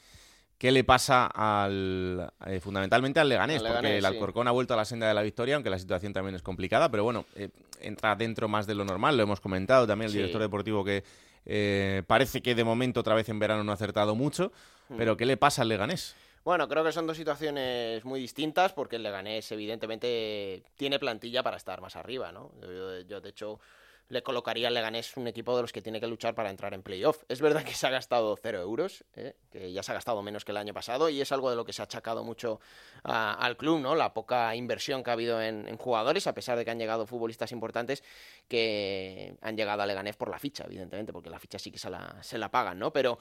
qué le pasa al eh, fundamentalmente al Leganés, porque el Alcorcón ha vuelto a la senda de la victoria, aunque la situación también es complicada, pero bueno, eh, entra dentro más de lo normal, lo hemos comentado también el director deportivo que eh, parece que de momento otra vez en verano no ha acertado mucho, hmm. pero ¿qué le pasa al Leganés? Bueno, creo que son dos situaciones muy distintas porque el Leganés evidentemente tiene plantilla para estar más arriba, ¿no? yo de hecho le colocaría al Leganés un equipo de los que tiene que luchar para entrar en playoff. Es verdad que se ha gastado cero euros, ¿eh? que ya se ha gastado menos que el año pasado, y es algo de lo que se ha achacado mucho al club, ¿no? La poca inversión que ha habido en, jugadores, a pesar de que han llegado futbolistas importantes que han llegado a Leganés por la ficha, evidentemente, porque la ficha sí que se la, se la pagan, ¿no? Pero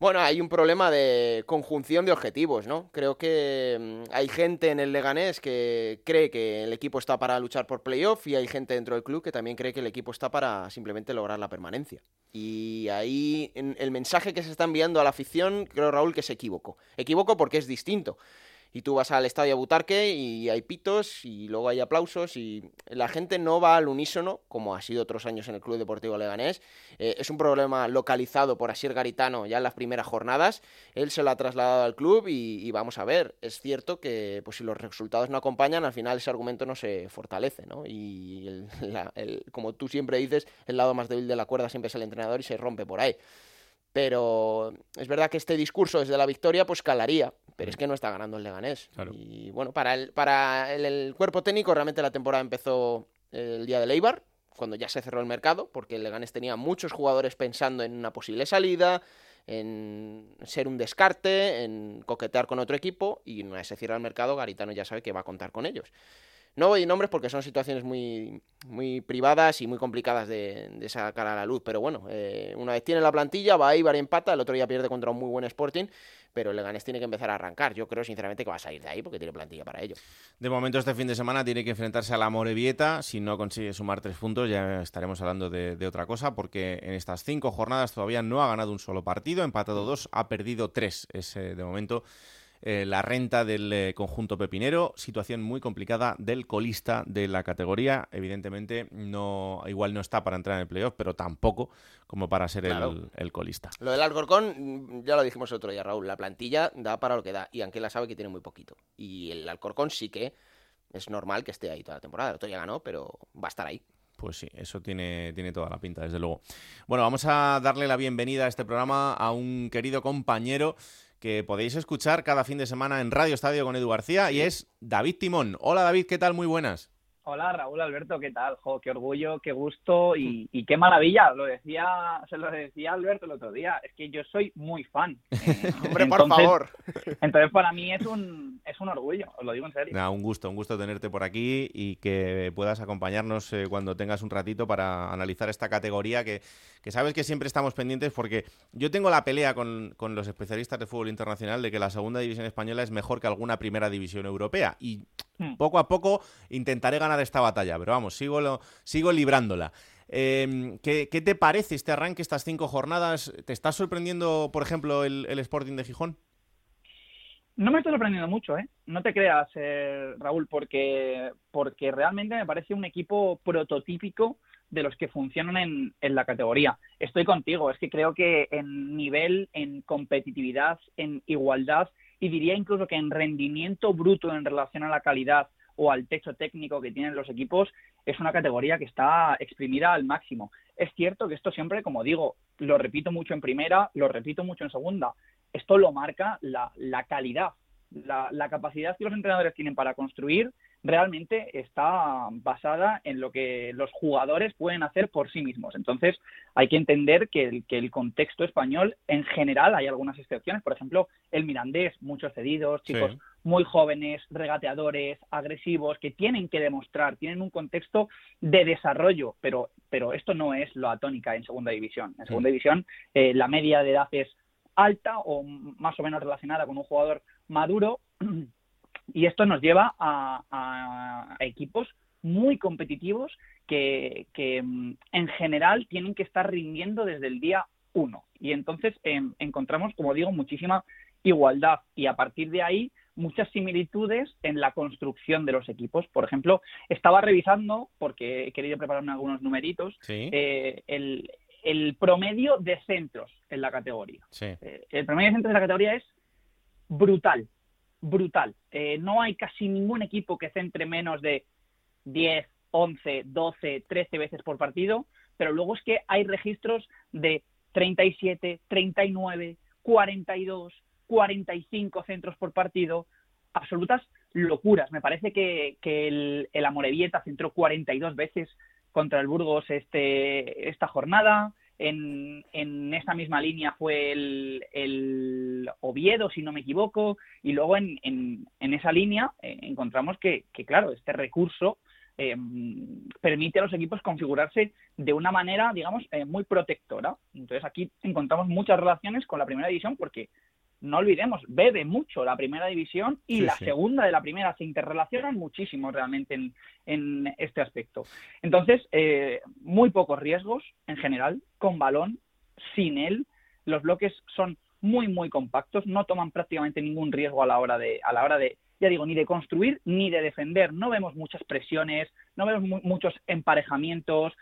bueno, hay un problema de conjunción de objetivos, ¿no? Creo que mm, hay gente en el Leganés que cree que el equipo está para luchar por playoff y hay gente dentro del club que también cree que el equipo está para simplemente lograr la permanencia. Y ahí el mensaje que se está enviando a la afición, creo Raúl que se equivocó. Equivoco porque es distinto y tú vas al estadio Butarque y hay pitos y luego hay aplausos y la gente no va al unísono, como ha sido otros años en el Club Deportivo Leganés. Eh, es un problema localizado por Asier Garitano ya en las primeras jornadas. Él se lo ha trasladado al club y, vamos a ver. Es cierto que pues, si los resultados no acompañan, al final ese argumento no se fortalece. ¿no? Y como tú siempre dices, el lado más débil de la cuerda siempre es el entrenador y se rompe por ahí pero es verdad que este discurso desde la victoria pues calaría, pero es mm. que no está ganando el Leganés. Y bueno, para, el, para el, cuerpo técnico realmente la temporada empezó el día de Leibar, cuando ya se cerró el mercado, porque el Leganés tenía muchos jugadores pensando en una posible salida, en ser un descarte, en coquetear con otro equipo, y una vez se cierra el mercado, Garitano ya sabe que va a contar con ellos. No voy a nombres porque son situaciones muy, muy privadas y muy complicadas de, sacar a la luz, pero bueno, eh, una vez tiene la plantilla, va ahí, va y empata, el otro día pierde contra un muy buen Sporting, pero el Leganés tiene que empezar a arrancar. Yo creo sinceramente que va a salir de ahí porque tiene plantilla para ello. De momento este fin de semana tiene que enfrentarse a la Morevieta, si no consigue sumar tres puntos ya estaremos hablando de, de otra cosa, porque en estas cinco jornadas todavía no ha ganado un solo partido, ha empatado dos, ha perdido tres, es de momento eh, la renta del eh, conjunto pepinero, situación muy complicada del colista de la categoría, evidentemente no igual no está para entrar en el playoff, pero tampoco como para ser el, colista. Lo del Alcorcón, mm, ya lo dijimos otro día, Raúl, la plantilla da para lo que da, y aunque la sabe que tiene muy poquito. Y el Alcorcón sí que es normal que esté ahí toda la temporada, el otro ya ganó, pero va a estar ahí. Pues sí, eso tiene, tiene toda la pinta, desde luego. Bueno, vamos a darle la bienvenida a este programa a un querido compañero que podéis escuchar cada fin de semana en Radio Estadio con Edu García y es David Timón. Hola David, ¿qué tal? Muy buenas. Hola Raúl Alberto, ¿qué tal? Jo, qué orgullo, qué gusto y, qué maravilla. Lo decía, se lo decía Alberto el otro día. Es que yo soy muy fan. Hombre, por favor. Entonces para mí es un, es un orgullo, os lo digo en serio. un gusto, un gusto tenerte por aquí y que puedas acompañarnos eh, cuando tengas un ratito para analizar esta categoría que, que, sabes que siempre estamos pendientes porque yo tengo la pelea con, con los especialistas de fútbol internacional de que la segunda división española es mejor que alguna primera división europea y. Poco a poco intentaré ganar esta batalla, pero vamos, sigo, sigo librándola. Em, ¿qué, te parece este arranque, estas cinco jornadas? ¿Te está sorprendiendo, por ejemplo, el, Sporting de Gijón? No me está sorprendiendo mucho, ¿eh? No te creas, eh, Raúl, porque, porque realmente me parece un equipo prototípico de los que funcionan en, en, la categoría. Estoy contigo, es que creo que en nivel, en competitividad, en igualdad, y diría incluso que en rendimiento bruto en relación a la calidad o al techo técnico que tienen los equipos, es una categoría que está exprimida al máximo. Es cierto que esto siempre, como digo, lo repito mucho en primera, lo repito mucho en segunda, esto lo marca la, la calidad, la, la capacidad que los entrenadores tienen para construir realmente está basada en lo que los jugadores pueden hacer por sí mismos. Entonces, hay que entender que el, que el contexto español, en general, hay algunas excepciones. Por ejemplo, el Mirandés, muchos cedidos, chicos muy jóvenes, regateadores, agresivos, que tienen que demostrar, tienen un contexto de desarrollo, pero, pero esto no es lo atónica en segunda división. En segunda división, eh, la media de edad es alta o más o menos relacionada con un jugador maduro Y esto nos lleva a, equipos muy competitivos que, mm, en general tienen que estar rindiendo desde el día uno. Y entonces em, encontramos, como digo, muchísima igualdad y a partir de ahí muchas similitudes en la construcción de los equipos. Por ejemplo, estaba revisando, porque he querido prepararme algunos numeritos, eh, el, el, promedio de centros en la categoría. Eh, el promedio de centros en la categoría es brutal, brutal. Eh, no hay casi ningún equipo que centre menos de 10, 11, 12, 13 veces por partido, pero luego es que hay registros de 37, 39, 42, 45 centros por partido, absolutas locuras. Me parece que, el, el Amorebieta centró 42 veces contra el Burgos este, esta jornada. En, en esta misma línea fue el, Oviedo, si no me equivoco, y luego en, en, esa línea eh, encontramos que, que, claro, este recurso eh, permite a los equipos configurarse de una manera, digamos, eh, muy protectora. Entonces aquí encontramos muchas relaciones con la primera división porque no olvidemos, bebe mucho la primera división y la segunda de la primera. Se interrelacionan muchísimo realmente en, este aspecto. Entonces, eh, muy pocos riesgos en general, con balón, sin él. Los bloques son muy, muy compactos, no toman prácticamente ningún riesgo a la hora de, a la hora de ya digo, ni de construir ni de defender. No vemos muchas presiones, no vemos muchos emparejamientos.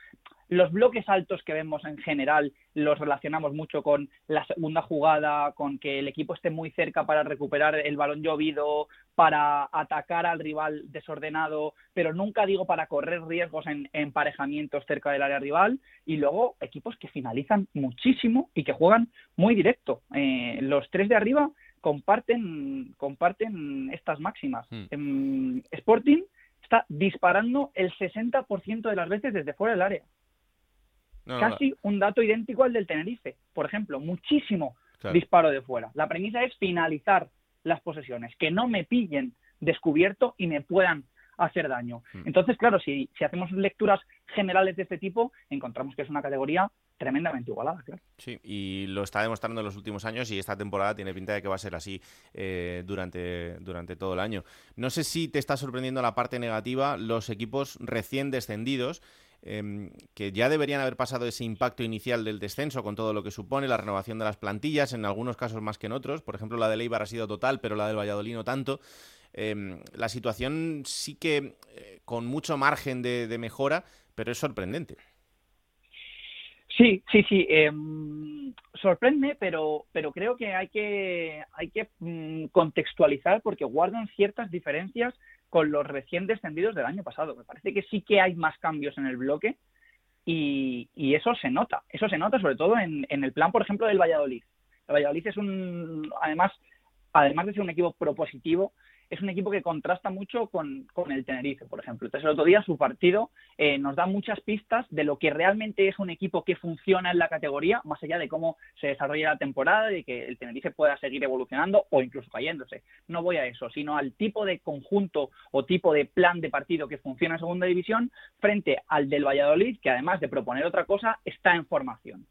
Los bloques altos que vemos en general los relacionamos mucho con la segunda jugada, con que el equipo esté muy cerca para recuperar el balón llovido, para atacar al rival desordenado, pero nunca digo para correr riesgos en emparejamientos cerca del área rival. Y luego equipos que finalizan muchísimo y que juegan muy directo. Eh, los tres de arriba comparten, comparten estas máximas. En Sporting está disparando el 60% de las veces desde fuera del área. Casi un dato idéntico al del Tenerife, por ejemplo, muchísimo disparo de fuera. La premisa es finalizar las posesiones, que no me pillen descubierto y me puedan hacer daño. Hmm. Entonces, claro, si, si hacemos lecturas generales de este tipo, encontramos que es una categoría tremendamente igualada, claro. Sí, y lo está demostrando en los últimos años y esta temporada tiene pinta de que va a ser así eh, durante, durante todo el año. No sé si te está sorprendiendo la parte negativa, los equipos recién descendidos, em, que ya deberían haber pasado ese impacto inicial del descenso con todo lo que supone, la renovación de las plantillas, en algunos casos más que en otros. Por ejemplo, la de Leibar ha sido total, pero la del Valladolid no tanto. Em, la situación sí que eh, con mucho margen de mejora, pero es sorprendente. Sí, sí, sí. Em, sorprende, pero, pero creo que hay que, hay que mm, contextualizar porque guardan ciertas diferencias con los recién descendidos del año pasado. Me parece que sí que hay más cambios en el bloque y, y eso se nota. Eso se nota sobre todo en, en el plan, por ejemplo, del Valladolid. El Valladolid es un, además, además de ser un equipo propositivo, es un equipo que contrasta mucho con, el Tenerife, por ejemplo. Entonces, el otro día su partido eh, nos da muchas pistas de lo que realmente es un equipo que funciona en la categoría, más allá de cómo se desarrolla la temporada y que el Tenerife pueda seguir evolucionando o incluso cayéndose. No voy a eso, sino al tipo de conjunto o tipo de plan de partido que funciona en segunda división frente al del Valladolid, que además de proponer otra cosa, está en formación.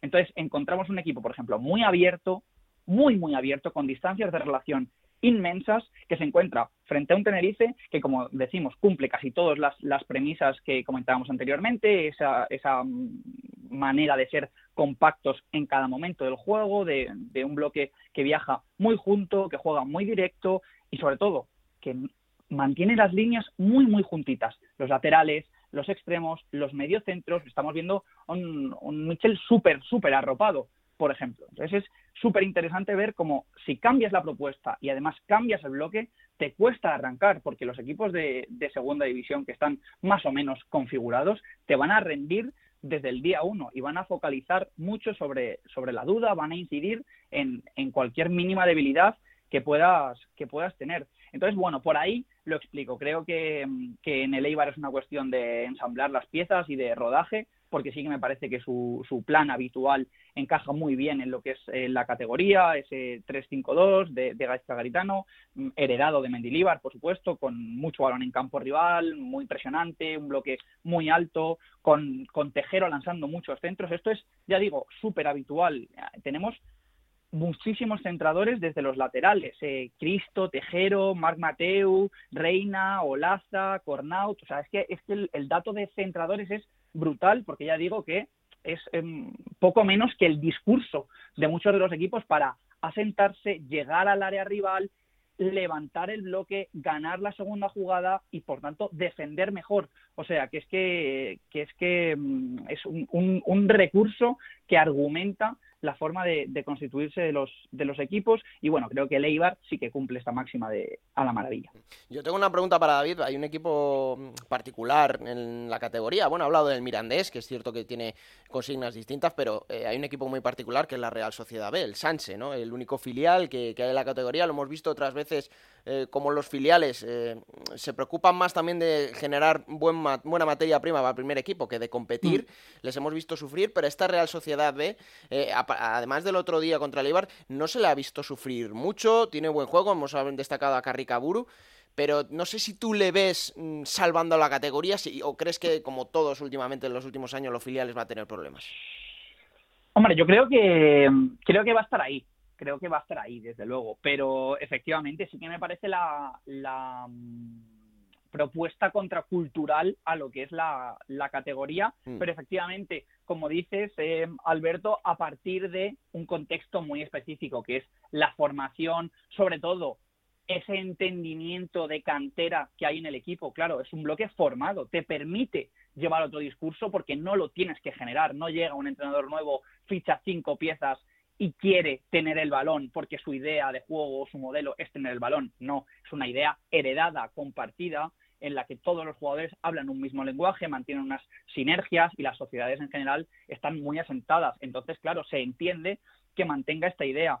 Entonces, encontramos un equipo, por ejemplo, muy abierto, muy, muy abierto, con distancias de relación inmensas que se encuentra frente a un Tenerife que, como decimos, cumple casi todas las, premisas que comentábamos anteriormente, esa, esa, mm, manera de ser compactos en cada momento del juego, de, un bloque que viaja muy junto, que juega muy directo y sobre todo que mantiene las líneas muy, muy juntitas, los laterales, los extremos, los mediocentros, estamos viendo un, un Michel súper, súper arropado, por ejemplo. Entonces es súper interesante ver cómo si cambias la propuesta y además cambias el bloque, te cuesta arrancar, porque los equipos de, segunda división que están más o menos configurados te van a rendir desde el día uno y van a focalizar mucho sobre, sobre la duda, van a incidir en, en cualquier mínima debilidad que puedas, que puedas tener. Entonces, bueno, por ahí lo explico. Creo que, que en el Eibar es una cuestión de ensamblar las piezas y de rodaje, porque sí que me parece que su, su plan habitual encaja muy bien en lo que es eh, la categoría, ese 3-5-2 de, de Gaisca Garitano, mm, heredado de Mendilibar, por supuesto, con mucho balón en campo rival, muy impresionante, un bloque muy alto, con, con Tejero lanzando muchos centros. Esto es, ya digo, súper habitual. Tenemos muchísimos centradores desde los laterales. Eh, Cristo, Tejero, Marc Mateu, Reina, Olaza, Cornaut. O sea, es que, es que el, dato de centradores es brutal porque ya digo que es em, poco menos que el discurso de muchos de los equipos para asentarse, llegar al área rival, levantar el bloque, ganar la segunda jugada y por tanto defender mejor. O sea, que es que, que es que mm, es un, un recurso que argumenta la forma de, constituirse de los, de los equipos y bueno, creo que el Eibar sí que cumple esta máxima de a la maravilla. Yo tengo una pregunta para David, hay un equipo particular en la categoría, bueno, ha hablado del Mirandés, que es cierto que tiene consignas distintas, pero eh, hay un equipo muy particular que es la Real Sociedad B, el Sanse, ¿no? El único filial que, que hay en la categoría, lo hemos visto otras veces eh, como los filiales eh, se preocupan más también de generar buen buena materia prima para el primer equipo que de competir, mm. les hemos visto sufrir, pero esta Real Sociedad B, además del otro día contra el no se le ha visto sufrir mucho, tiene buen juego, hemos destacado a Carricaburu, pero no sé si tú le ves mm, salvando la categoría o crees que, como todos últimamente en los últimos años, los filiales va a tener problemas. Hombre, yo creo que creo que va a estar ahí creo que va a estar ahí, desde luego. Pero efectivamente sí que me parece la, mm, propuesta contracultural a lo que es la, categoría, mm. pero efectivamente, como dices, eh, Alberto, a partir de un contexto muy específico, que es la formación, sobre todo ese entendimiento de cantera que hay en el equipo, claro, es un bloque formado, te permite llevar otro discurso porque no lo tienes que generar, no llega un entrenador nuevo, ficha cinco piezas y quiere tener el balón porque su idea de juego o su modelo es tener el balón. No, es una idea heredada, compartida, en la que todos los jugadores hablan un mismo lenguaje, mantienen unas sinergias y las sociedades en general están muy asentadas. Entonces, claro, se entiende que mantenga esta idea.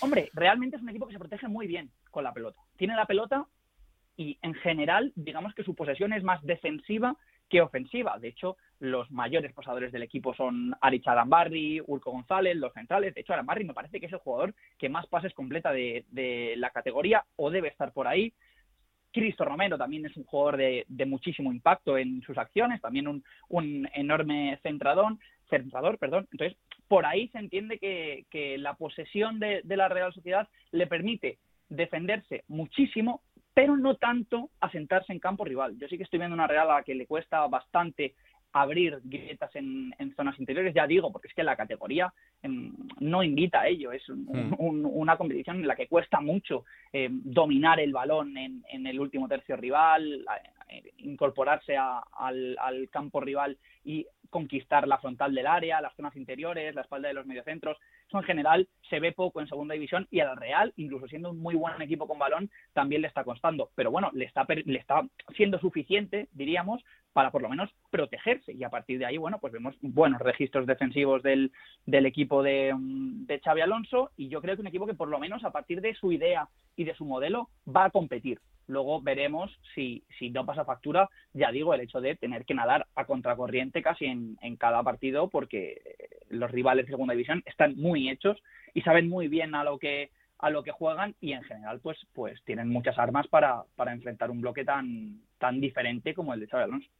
Hombre, realmente es un equipo que se protege muy bien con la pelota. Tiene la pelota y en general, digamos que su posesión es más defensiva que ofensiva. De hecho, los mayores posadores del equipo son Arich Arambarri, Urco González, los centrales. De hecho, Arambarri me parece que es el jugador que más pases completa de, la categoría o debe estar por ahí. Cristo Romero también es un jugador de, muchísimo impacto en sus acciones, también un, enorme centradón, centrador. Perdón. Entonces, por ahí se entiende que, la posesión de la Real Sociedad le permite defenderse muchísimo, pero no tanto asentarse en campo rival. Yo sí que estoy viendo una Real a la que le cuesta bastante abrir grietas en, zonas interiores, ya digo, porque es que la categoría em, no invita a ello, es hmm. una competición en la que cuesta mucho em, dominar el balón en, el último tercio rival, eh, incorporarse al, campo rival y conquistar la frontal del área, las zonas interiores, la espalda de los mediocentros. Eso en general se ve poco en segunda división y al Real, incluso siendo un muy buen equipo con balón, también le está costando. Pero bueno, le está, le está siendo suficiente, diríamos, para por lo menos protegerse. Y a partir de ahí, bueno, pues vemos buenos registros defensivos del, del equipo de, de Xavi Alonso y yo creo que un equipo que por lo menos a partir de su idea y de su modelo va a competir. Luego veremos si, si no pasa factura, ya digo, el hecho de tener que nadar a contracorriente casi en, en cada partido porque los rivales de segunda división están muy hechos y saben muy bien a lo que a lo que juegan y en general pues pues tienen muchas armas para, para enfrentar un bloque tan tan diferente como el de Xavi Alonso.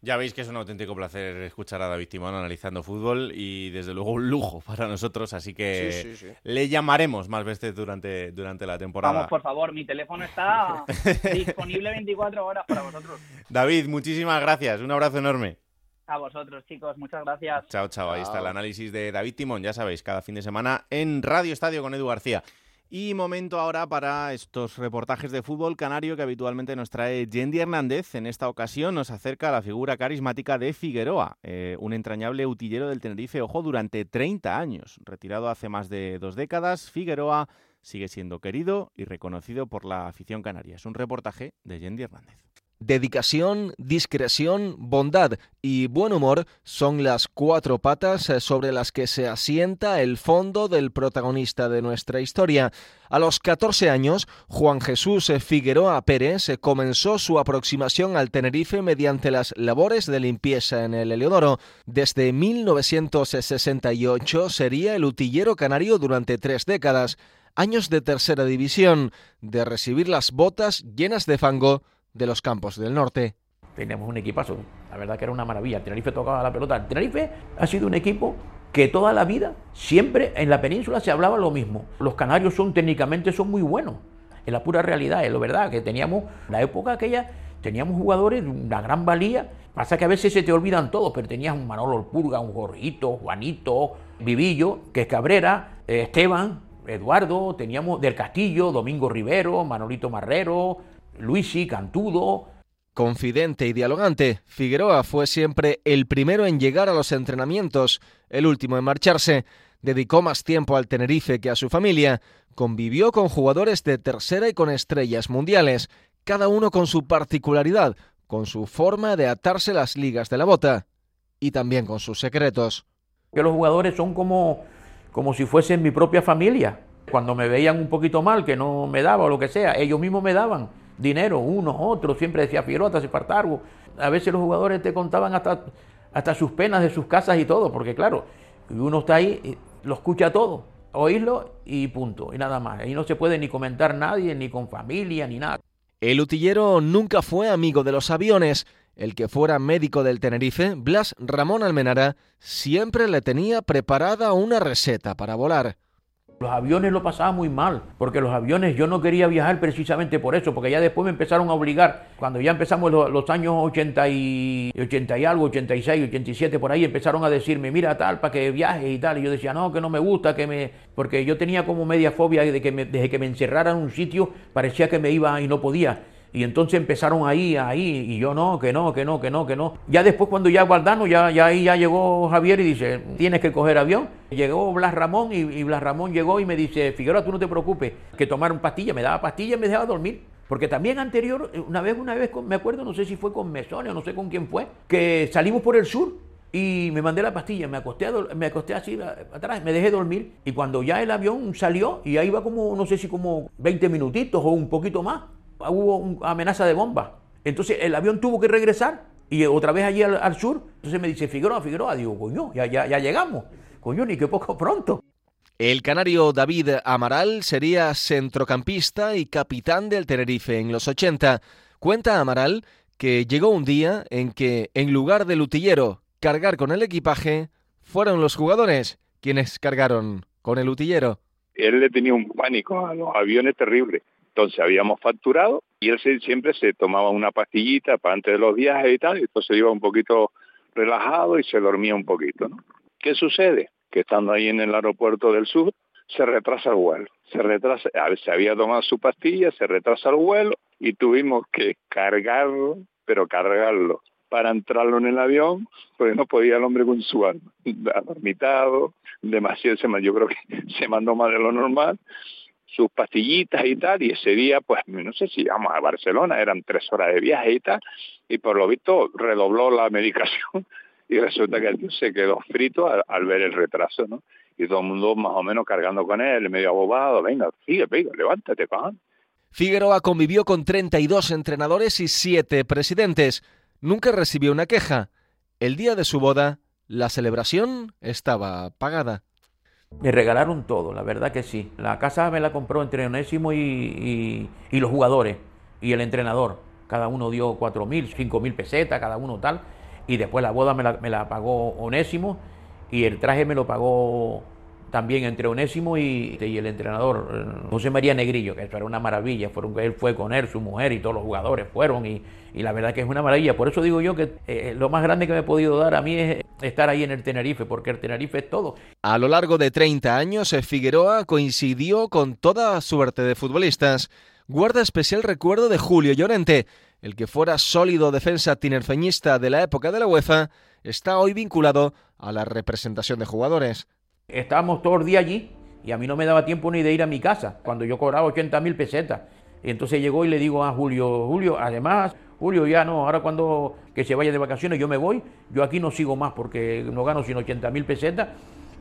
Ya veis que es un auténtico placer escuchar a David Timón analizando fútbol y desde luego un lujo para nosotros, así que le llamaremos más veces durante, durante la temporada. Vamos, por favor, mi teléfono está disponible 24 horas para vosotros. David, muchísimas gracias, un abrazo enorme. A vosotros, chicos, muchas gracias. Chao, chao, ahí está el análisis de David Timón, ya sabéis, cada fin de semana en Radio Estadio con Edu García. Y momento ahora para estos reportajes de fútbol canario que habitualmente nos trae Yendi Hernández. En esta ocasión nos acerca a la figura carismática de Figueroa, eh, un entrañable utillero del Tenerife, ojo, durante 30 años. Retirado hace más de dos décadas, Figueroa sigue siendo querido y reconocido por la afición canaria. Es un reportaje de Yendi Hernández. Dedicación, discreción, bondad y buen humor son las cuatro patas eh, sobre las que se asienta el fondo del protagonista de nuestra historia. A los 14 años, Juan Jesús Figueroa Pérez eh, comenzó su aproximación al Tenerife mediante las labores de limpieza en el Eleodoro. Desde 1968 sería el utillero canario durante tres décadas, años de tercera división, de recibir las botas llenas de fango de los campos del norte. Teníamos un equipazo, la verdad que era una maravilla. Tenerife tocaba la pelota. Tenerife ha sido un equipo que toda la vida, siempre en la península se hablaba lo mismo. Los canarios son técnicamente son muy buenos. Es la pura realidad, es lo verdad, que teníamos, la época aquella, teníamos jugadores de una gran valía. Pasa que a veces se te olvidan todos, pero tenías un Manolo Purga, un Jorgito, Juanito, Vivillo, que es Cabrera, eh, Esteban, Eduardo, teníamos del Castillo, Domingo Rivero, Manolito Marrero, Luisi, Cantudo, Confidente y dialogante, Figueroa fue siempre el primero en llegar a los entrenamientos, el último en marcharse. Dedicó más tiempo al Tenerife que a su familia. Convivió con jugadores de tercera y con estrellas mundiales, cada uno con su particularidad, con su forma de atarse las ligas de la bota y también con sus secretos. Que los jugadores son como, como si fuesen mi propia familia. Cuando me veían un poquito mal, que no me daba o lo que sea, ellos mismos me daban dinero, unos, otros, siempre decía Figueroa, te hace falta algo. A veces los jugadores te contaban hasta, hasta sus penas de sus casas y todo, porque claro, uno está ahí, lo escucha todo, oírlo y punto, y nada más. Ahí no se puede ni comentar nadie, ni con familia, ni nada. El utillero nunca fue amigo de los aviones. El que fuera médico del Tenerife, Blas Ramón Almenara, siempre le tenía preparada una receta para volar. Los aviones lo pasaba muy mal, porque los aviones yo no quería viajar precisamente por eso, porque ya después me empezaron a obligar, cuando ya empezamos los, años 80 y, 80 y algo, 86, 87, por ahí empezaron a decirme, mira tal, para que viajes y tal, y yo decía, no, que no me gusta, que me... porque yo tenía como media fobia de que desde que me encerraran en un sitio parecía que me iba y no podía. Y entonces empezaron ahí, ahí, y yo no, que no, que no, que no, que no. Ya después cuando ya Guardano, ya, ya ahí ya llegó Javier y dice, tienes que coger avión. Llegó Blas Ramón y, Blas Ramón llegó y me dice, Figueroa, tú no te preocupes, que tomaron pastillas, me daba pastillas y me dejaba dormir. Porque también anterior, una vez, una vez, me acuerdo, no sé si fue con Mesones o no sé con quién fue, que salimos por el sur y me mandé la pastilla, me acosté, me acosté así atrás, me dejé dormir y cuando ya el avión salió y ahí iba como, no sé si como 20 minutitos o un poquito más, hubo una amenaza de bomba. Entonces el avión tuvo que regresar y otra vez allí al, sur. Entonces me dice Figueroa, Figueroa, digo, coño, ya, ya, ya llegamos. Coño, ni que poco pronto. El canario David Amaral sería centrocampista y capitán del Tenerife en los 80. Cuenta Amaral que llegó un día en que, en lugar del utillero cargar con el equipaje, fueron los jugadores quienes cargaron con el utillero. Él le tenía un pánico a los aviones terrible. Entonces habíamos facturado y él siempre se tomaba una pastillita para antes de los viajes y tal, y entonces iba un poquito relajado y se dormía un poquito. ¿Qué sucede? Que estando ahí en el aeropuerto del sur, se retrasa el vuelo. Se retrasa, se había tomado su pastilla, se retrasa el vuelo y tuvimos que cargarlo, pero cargarlo para entrarlo en el avión, porque no podía el hombre con su alma. Adormitado, demasiado, yo creo que se mandó más de lo normal sus pastillitas y tal, y ese día, pues no sé si íbamos a Barcelona, eran tres horas de viaje y tal, y por lo visto redobló la medicación y resulta que el tío se quedó frito al, ver el retraso, ¿no? Y todo el mundo más o menos cargando con él, medio abobado, venga, sigue, venga, levántate, pan. Figueroa convivió con 32 entrenadores y 7 presidentes. Nunca recibió una queja. El día de su boda, la celebración estaba pagada. Me regalaron todo, la verdad que sí. La casa me la compró entre Onésimo y, los jugadores y el entrenador. Cada uno dio 4.000, 5.000 pesetas, cada uno tal. Y después la boda me la, me la pagó Onésimo y el traje me lo pagó también entre Onésimo y, y, el entrenador eh, José María Negrillo, que eso era una maravilla. Fueron, él fue con él, su mujer y todos los jugadores fueron y, y la verdad que es una maravilla. Por eso digo yo que eh, lo más grande que me he podido dar a mí es estar ahí en el Tenerife, porque el Tenerife es todo. A lo largo de 30 años, eh, Figueroa coincidió con toda suerte de futbolistas. Guarda especial recuerdo de Julio Llorente, el que fuera sólido defensa tinerfeñista de la época de la UEFA, está hoy vinculado a la representación de jugadores. Estábamos todos los días allí y a mí no me daba tiempo ni de ir a mi casa cuando yo cobraba 80 mil pesetas. Y entonces llegó y le digo a Julio, Julio, además, Julio ya no, ahora cuando que se vaya de vacaciones yo me voy, yo aquí no sigo más porque no gano sino 80 mil pesetas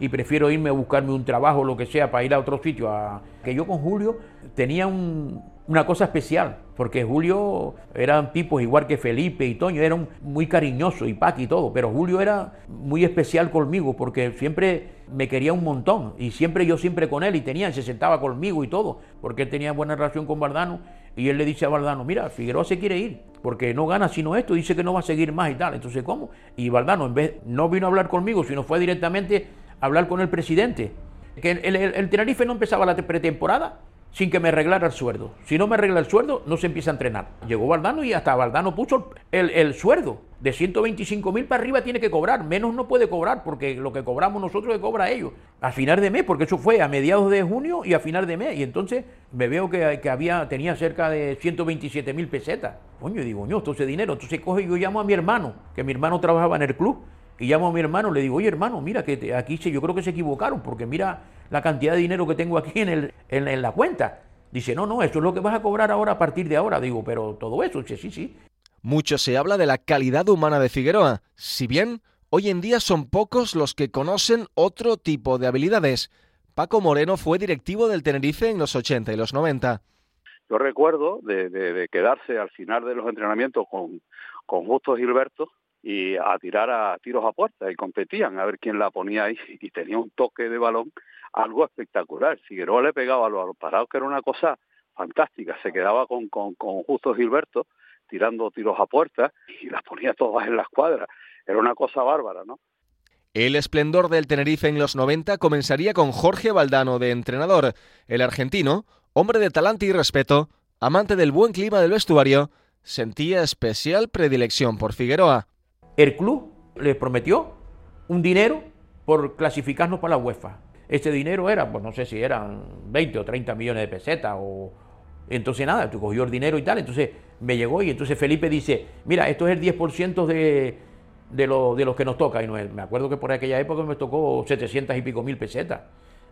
y prefiero irme a buscarme un trabajo, lo que sea, para ir a otro sitio. A... Que yo con Julio tenía un, una cosa especial, porque Julio eran tipos igual que Felipe y Toño, eran muy cariñosos y Paqui y todo, pero Julio era muy especial conmigo porque siempre me quería un montón y siempre yo siempre con él y tenía, se sentaba conmigo y todo, porque él tenía buena relación con Bardano y él le dice a Bardano, mira, Figueroa se quiere ir, porque no gana sino esto, dice que no va a seguir más y tal, entonces ¿cómo? Y Bardano en vez no vino a hablar conmigo, sino fue directamente hablar con el presidente. Que el, el Tenerife no empezaba la pretemporada sin que me arreglara el sueldo. Si no me arregla el sueldo, no se empieza a entrenar. Llegó Valdano y hasta Valdano puso el, el sueldo. De 125 mil para arriba tiene que cobrar, menos no puede cobrar, porque lo que cobramos nosotros le cobra ellos. A final de mes, porque eso fue a mediados de junio y a final de mes. Y entonces me veo que, había, tenía cerca de 127 mil pesetas. Coño, digo, no, ese dinero. Entonces coge y yo llamo a mi hermano, que mi hermano trabajaba en el club, y llamo a mi hermano, le digo, oye hermano, mira que aquí yo creo que se equivocaron, porque mira la cantidad de dinero que tengo aquí en, el, en, la cuenta. Dice, no, no, eso es lo que vas a cobrar ahora a partir de ahora. Digo, pero todo eso, dice, sí, sí. Mucho se habla de la calidad humana de Figueroa, si bien hoy en día son pocos los que conocen otro tipo de habilidades. Paco Moreno fue directivo del Tenerife en los 80 y los 90. Yo recuerdo de, quedarse al final de los entrenamientos con, con Justo Gilberto y a tirar a tiros a puerta y competían a ver quién la ponía ahí y tenía un toque de balón algo espectacular. Figueroa le pegaba a los parados, que era una cosa fantástica. Se quedaba con, con, con Justo Gilberto tirando tiros a puerta y las ponía todas en la escuadra. Era una cosa bárbara, ¿no? El esplendor del Tenerife en los 90 comenzaría con Jorge Valdano de entrenador. El argentino, hombre de talante y respeto, amante del buen clima del vestuario, sentía especial predilección por Figueroa. El club le prometió un dinero por clasificarnos para la UEFA. Ese dinero era, pues no sé si eran 20 o 30 millones de pesetas o... Entonces nada, tú cogió el dinero y tal, entonces me llegó y entonces Felipe dice, mira, esto es el 10% de, de, lo, de los que nos toca. Y no, me acuerdo que por aquella época me tocó 700 y pico mil pesetas.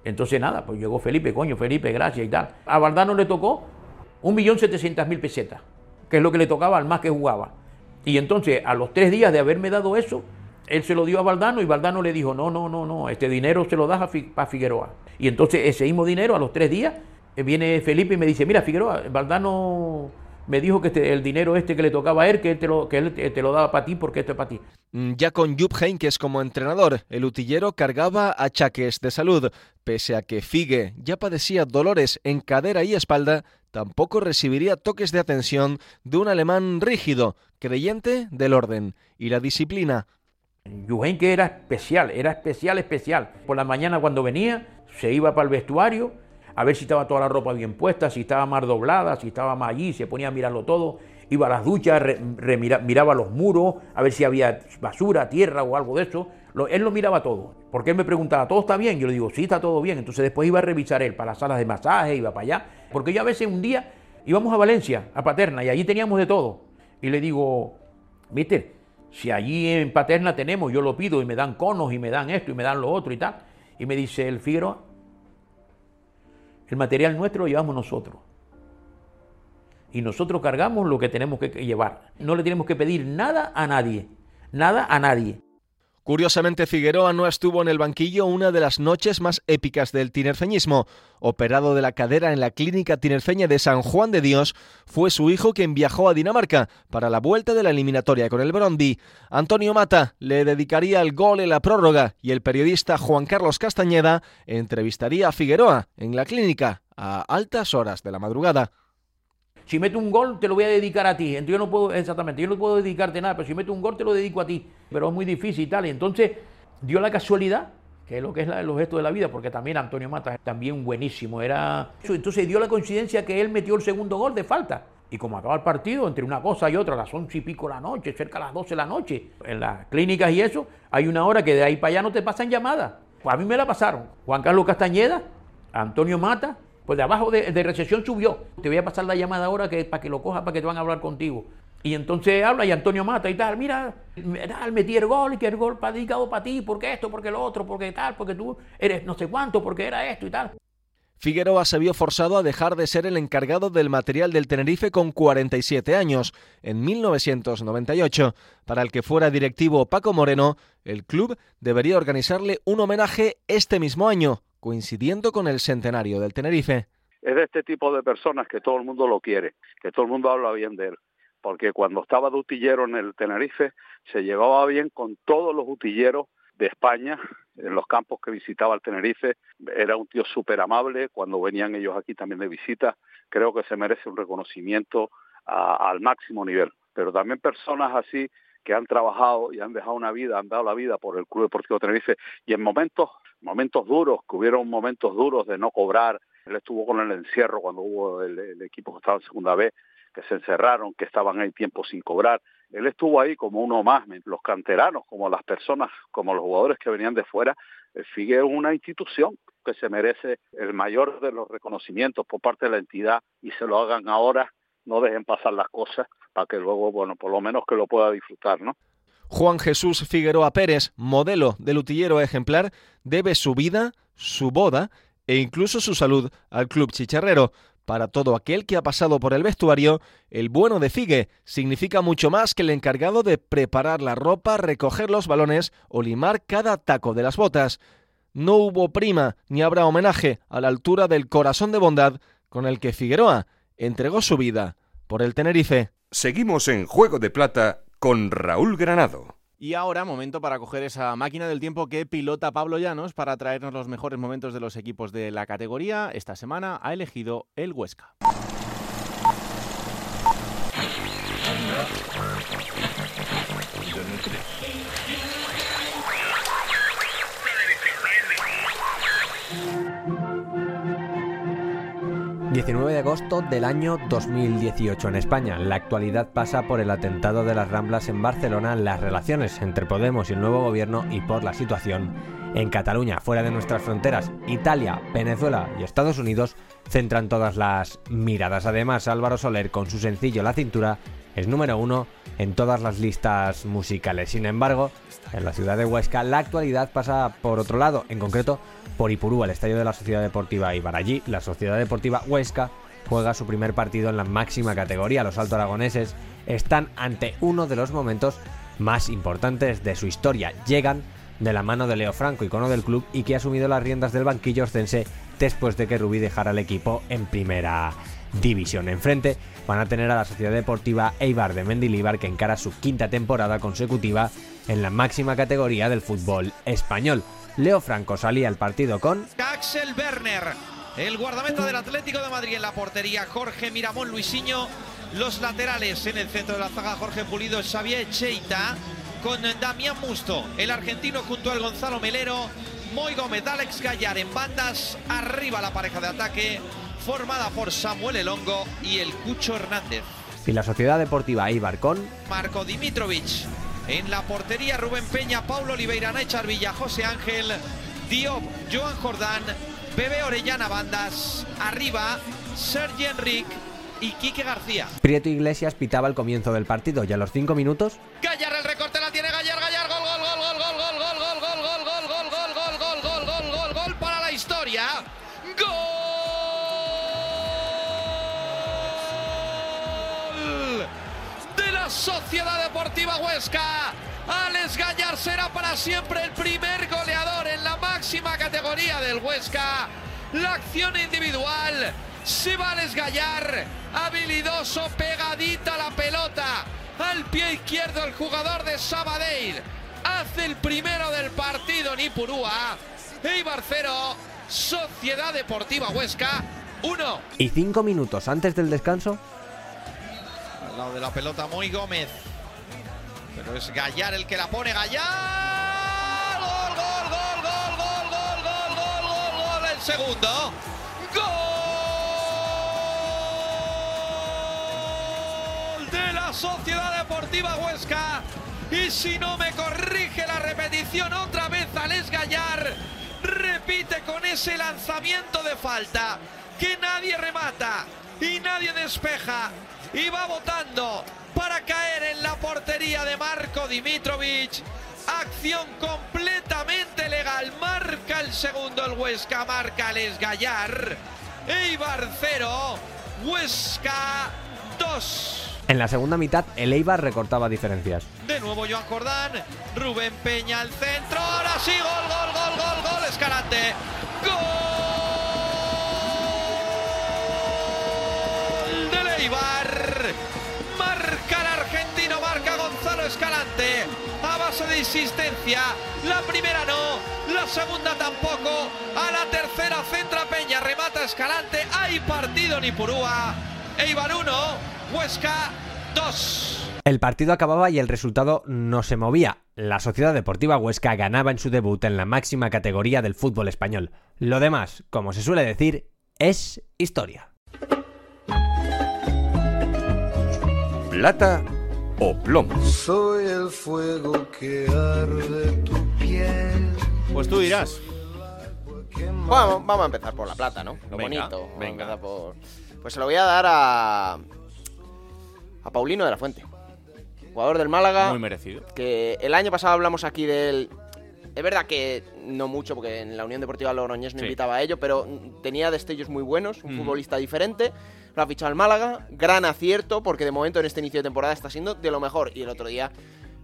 Entonces nada, pues llegó Felipe, coño, Felipe, gracias y tal. A Valdano le tocó 1.700.000 pesetas, que es lo que le tocaba al más que jugaba. Y entonces, a los tres días de haberme dado eso, él se lo dio a Valdano y Valdano le dijo, no, no, no, no, este dinero se lo das a, Figueroa. Y entonces ese mismo dinero, a los tres días, eh, viene Felipe y me dice, mira, Figueroa, Valdano me dijo que este, el dinero este que le tocaba a él, que él te lo, que él te lo daba para ti porque esto es para ti. Mm, ya con Jupp Heynckes como entrenador, el utillero cargaba achaques de salud. Pese a que Figue ya padecía dolores en cadera y espalda, tampoco recibiría toques de atención de un alemán rígido, creyente del orden y la disciplina. Que era especial, era especial, especial. Por la mañana cuando venía, se iba para el vestuario, a ver si estaba toda la ropa bien puesta, si estaba más doblada, si estaba más allí, se ponía a mirarlo todo, iba a las duchas, miraba los muros, a ver si había basura, tierra o algo de eso. él lo miraba todo, porque él me preguntaba, ¿todo está bien? Yo le digo, sí, está todo bien. Entonces después iba a revisar él para las salas de masaje, iba para allá, porque yo a veces un día íbamos a Valencia, a Paterna, y allí teníamos de todo. Y le digo, viste, si allí en Paterna tenemos, yo lo pido y me dan conos y me dan esto y me dan lo otro y tal. Y me dice el Figueroa, el material nuestro lo llevamos nosotros. Y nosotros cargamos lo que tenemos que llevar. No le tenemos que pedir nada a nadie. Nada a nadie. Curiosamente, Figueroa no estuvo en el banquillo una de las noches más épicas del tinerfeñismo. Operado de la cadera en la clínica tinerfeña de San Juan de Dios, fue su hijo quien viajó a Dinamarca para la vuelta de la eliminatoria con el Brondi. Antonio Mata le dedicaría el gol en la prórroga y el periodista Juan Carlos Castañeda entrevistaría a Figueroa en la clínica a altas horas de la madrugada si meto un gol te lo voy a dedicar a ti. Entonces yo no puedo, exactamente, yo no puedo dedicarte nada, pero si meto un gol te lo dedico a ti. Pero es muy difícil y tal. Y entonces dio la casualidad, que es lo que es el objeto de la vida, porque también Antonio Mata también buenísimo. Era... Entonces dio la coincidencia que él metió el segundo gol de falta. Y como acaba el partido, entre una cosa y otra, a las once y pico de la noche, cerca a las doce de la noche, en las clínicas y eso, hay una hora que de ahí para allá no te pasan llamadas. Pues a mí me la pasaron. Juan Carlos Castañeda, Antonio Mata pues de abajo de, recesión subió. Te voy a pasar la llamada ahora que, para que lo cojas, para que te van a hablar contigo. Y entonces habla y Antonio Mata y tal, mira, tal, metí el gol y que el gol ha dedicado para ti, porque esto, porque lo otro, porque tal, porque tú eres no sé cuánto, porque era esto y tal. Figueroa se vio forzado a dejar de ser el encargado del material del Tenerife con 47 años, en 1998. Para el que fuera directivo Paco Moreno, el club debería organizarle un homenaje este mismo año, coincidiendo con el centenario del Tenerife. Es de este tipo de personas que todo el mundo lo quiere, que todo el mundo habla bien de él, porque cuando estaba de utillero en el Tenerife se llevaba bien con todos los utilleros de España, en los campos que visitaba el Tenerife, era un tío súper amable, cuando venían ellos aquí también de visita, creo que se merece un reconocimiento al máximo nivel, pero también personas así que han trabajado y han dejado una vida, han dado la vida por el Club Deportivo Tenerife y en momentos, momentos duros, que hubieron momentos duros de no cobrar, él estuvo con el encierro cuando hubo el, equipo que estaba en segunda vez, que se encerraron, que estaban ahí tiempo sin cobrar. Él estuvo ahí como uno más, los canteranos, como las personas, como los jugadores que venían de fuera. El FIGUE es una institución que se merece el mayor de los reconocimientos por parte de la entidad y se lo hagan ahora, no dejen pasar las cosas para que luego, bueno, por lo menos que lo pueda disfrutar, ¿no? Juan Jesús Figueroa Pérez, modelo de lutillero ejemplar, debe su vida, su boda e incluso su salud al club chicharrero. Para todo aquel que ha pasado por el vestuario, el bueno de Figue significa mucho más que el encargado de preparar la ropa, recoger los balones o limar cada taco de las botas. No hubo prima ni habrá homenaje a la altura del corazón de bondad con el que Figueroa entregó su vida por el Tenerife. Seguimos en Juego de Plata con Raúl Granado. Y ahora, momento para coger esa máquina del tiempo que pilota Pablo Llanos para traernos los mejores momentos de los equipos de la categoría. Esta semana ha elegido el Huesca. 19 de agosto del año 2018 en España. La actualidad pasa por el atentado de las Ramblas en Barcelona, las relaciones entre Podemos y el nuevo gobierno y por la situación en Cataluña. Fuera de nuestras fronteras, Italia, Venezuela y Estados Unidos centran todas las miradas. Además, Álvaro Soler, con su sencillo La cintura, es número uno en todas las listas musicales. Sin embargo, en la ciudad de Huesca la actualidad pasa por otro lado, en concreto por Ipurúa, el estadio de la Sociedad Deportiva Ibar. Allí, la Sociedad Deportiva Huesca juega su primer partido en la máxima categoría. Los alto aragoneses están ante uno de los momentos más importantes de su historia. Llegan de la mano de Leo Franco, icono del club, y que ha asumido las riendas del banquillo ostense después de que Rubí dejara el equipo en primera división. Enfrente van a tener a la Sociedad Deportiva Eibar de Mendilibar que encara su quinta temporada consecutiva en la máxima categoría del fútbol español. Leo Franco salía al partido con Axel Werner, el guardameta del Atlético de Madrid en la portería, Jorge Miramón Luisinho, los laterales en el centro de la zaga, Jorge Pulido, Xavier Cheita, con Damián Musto, el argentino junto al Gonzalo Melero, Moy Gómez, Alex Gallar en bandas, arriba la pareja de ataque, formada por Samuel Elongo y el Cucho Hernández. Y la Sociedad Deportiva Ibar con Marco Dimitrovic. En la portería Rubén Peña, Paulo Oliveira, Naichar Villa, José Ángel, Diop, Joan Jordán, Bebe Orellana Bandas, arriba Sergi Enric y Quique García. Prieto Iglesias pitaba el comienzo del partido y a los cinco minutos. Gallar el recorte la tiene Gallar, Gallar, gol, gol, gol, gol, gol, gol, gol, gol, gol, gol, gol, gol, gol, gol, gol, gol, gol, gol, gol para la historia. Sociedad Deportiva Huesca. Alex Gallar será para siempre el primer goleador en la máxima categoría del Huesca. La acción individual. Se va Alex Gallar. Habilidoso, pegadita la pelota. Al pie izquierdo el jugador de Sabadell. Hace el primero del partido en Ipurúa. Eibar 0. Sociedad Deportiva Huesca 1. Y cinco minutos antes del descanso, lado de la pelota, muy Gómez. Pero es Gallar el que la pone. Gallar. Gol, gol, gol, gol, gol, gol, gol, gol, gol, gol. El segundo. Gol de la Sociedad Deportiva Huesca. Y si no me corrige la repetición, otra vez Alex Gallar repite con ese lanzamiento de falta que nadie remata y nadie despeja y va votando para caer en la portería de Marco Dimitrovic. Acción completamente legal. Marca el segundo el Huesca, marca Les Gallar. Eibar 0, Huesca 2. En la segunda mitad, el Eibar recortaba diferencias. De nuevo Joan Jordán, Rubén Peña al centro, ahora sí, gol, gol, gol, gol, gol, Escalante. ¡Gol! Marca el argentino, marca Gonzalo Escalante. A base de insistencia. La primera no, la segunda tampoco. A la tercera centra Peña, remata Escalante. Hay partido en Ipurúa. Eibar 1, Huesca 2. El partido acababa y el resultado no se movía. La Sociedad Deportiva Huesca ganaba en su debut en la máxima categoría del fútbol español. Lo demás, como se suele decir, es historia. Plata o plomo. Soy el fuego que arde tu piel. Pues tú dirás. Vamos, vamos a empezar por la plata, ¿no? Lo Venga, bonito. Vamos a venga. empezar por- Pues se lo voy a dar a. a Paulino de la Fuente. Jugador del Málaga. Muy merecido. Que el año pasado hablamos aquí de él. Es verdad que no mucho, porque en la Unión Deportiva Logroñés no Sí. invitaba a ello, pero tenía destellos muy buenos, un Mm. futbolista diferente. Lo ha fichado el Málaga, gran acierto, porque de momento en este inicio de temporada está siendo de lo mejor. Y el otro día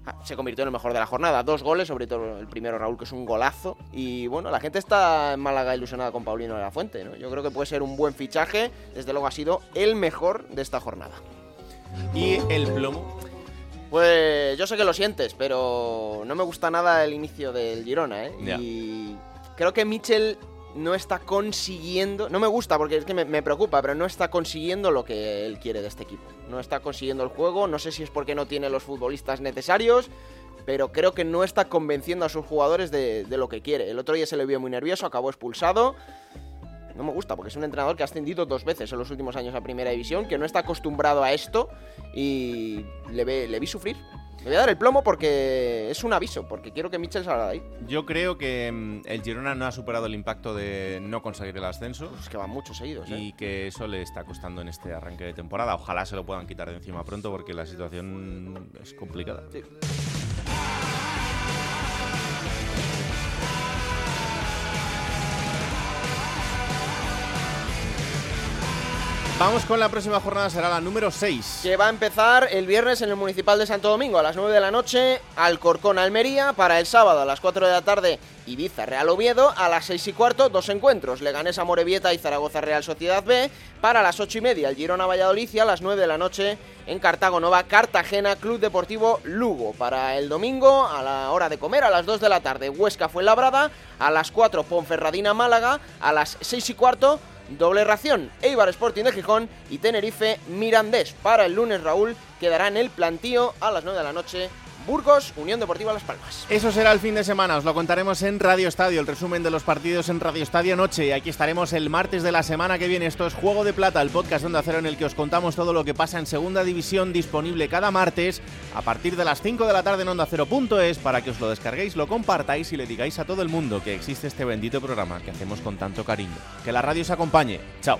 ah, se convirtió en el mejor de la jornada. Dos goles, sobre todo el primero Raúl, que es un golazo. Y bueno, la gente está en Málaga ilusionada con Paulino de la Fuente. ¿no? Yo creo que puede ser un buen fichaje. Desde luego ha sido el mejor de esta jornada. ¿Y el plomo? Pues yo sé que lo sientes, pero no me gusta nada el inicio del Girona, ¿eh? Y creo que Mitchell no está consiguiendo, no me gusta porque es que me, me preocupa, pero no está consiguiendo lo que él quiere de este equipo. No está consiguiendo el juego, no sé si es porque no tiene los futbolistas necesarios, pero creo que no está convenciendo a sus jugadores de, de lo que quiere. El otro día se le vio muy nervioso, acabó expulsado. No me gusta porque es un entrenador que ha ascendido dos veces en los últimos años a Primera División, que no está acostumbrado a esto y le, ve- le vi sufrir. Le voy a dar el plomo porque es un aviso, porque quiero que Mitchell salga de ahí. Yo creo que mm, el Girona no ha superado el impacto de no conseguir el ascenso. Es que van muchos seguidos, ¿eh? Y que eso le está costando en este arranque de temporada. Ojalá se lo puedan quitar de encima pronto porque la situación es complicada. Vamos con la próxima jornada, será la número 6. Que va a empezar el viernes en el Municipal de Santo Domingo a las 9 de la noche, Alcorcón Almería, para el sábado a las 4 de la tarde, Ibiza Real Oviedo, a las 6 y cuarto, dos encuentros, Leganés Morevieta y Zaragoza Real Sociedad B, para las 8 y media, el Girona Valladolid y a las 9 de la noche en Cartago Nova, Cartagena, Club Deportivo Lugo. Para el domingo, a la hora de comer, a las 2 de la tarde, Huesca Fuenlabrada, a las 4 Ponferradina Málaga, a las 6 y cuarto, Doble ración, Eibar Sporting de Gijón y Tenerife Mirandés. Para el lunes, Raúl, quedará en el plantío a las 9 de la noche. Burgos, Unión Deportiva Las Palmas. Eso será el fin de semana, os lo contaremos en Radio Estadio, el resumen de los partidos en Radio Estadio Noche. Aquí estaremos el martes de la semana que viene. Esto es Juego de Plata, el podcast de Onda Cero en el que os contamos todo lo que pasa en Segunda División, disponible cada martes a partir de las 5 de la tarde en Onda Cero.es para que os lo descarguéis, lo compartáis y le digáis a todo el mundo que existe este bendito programa que hacemos con tanto cariño. Que la radio os acompañe. Chao.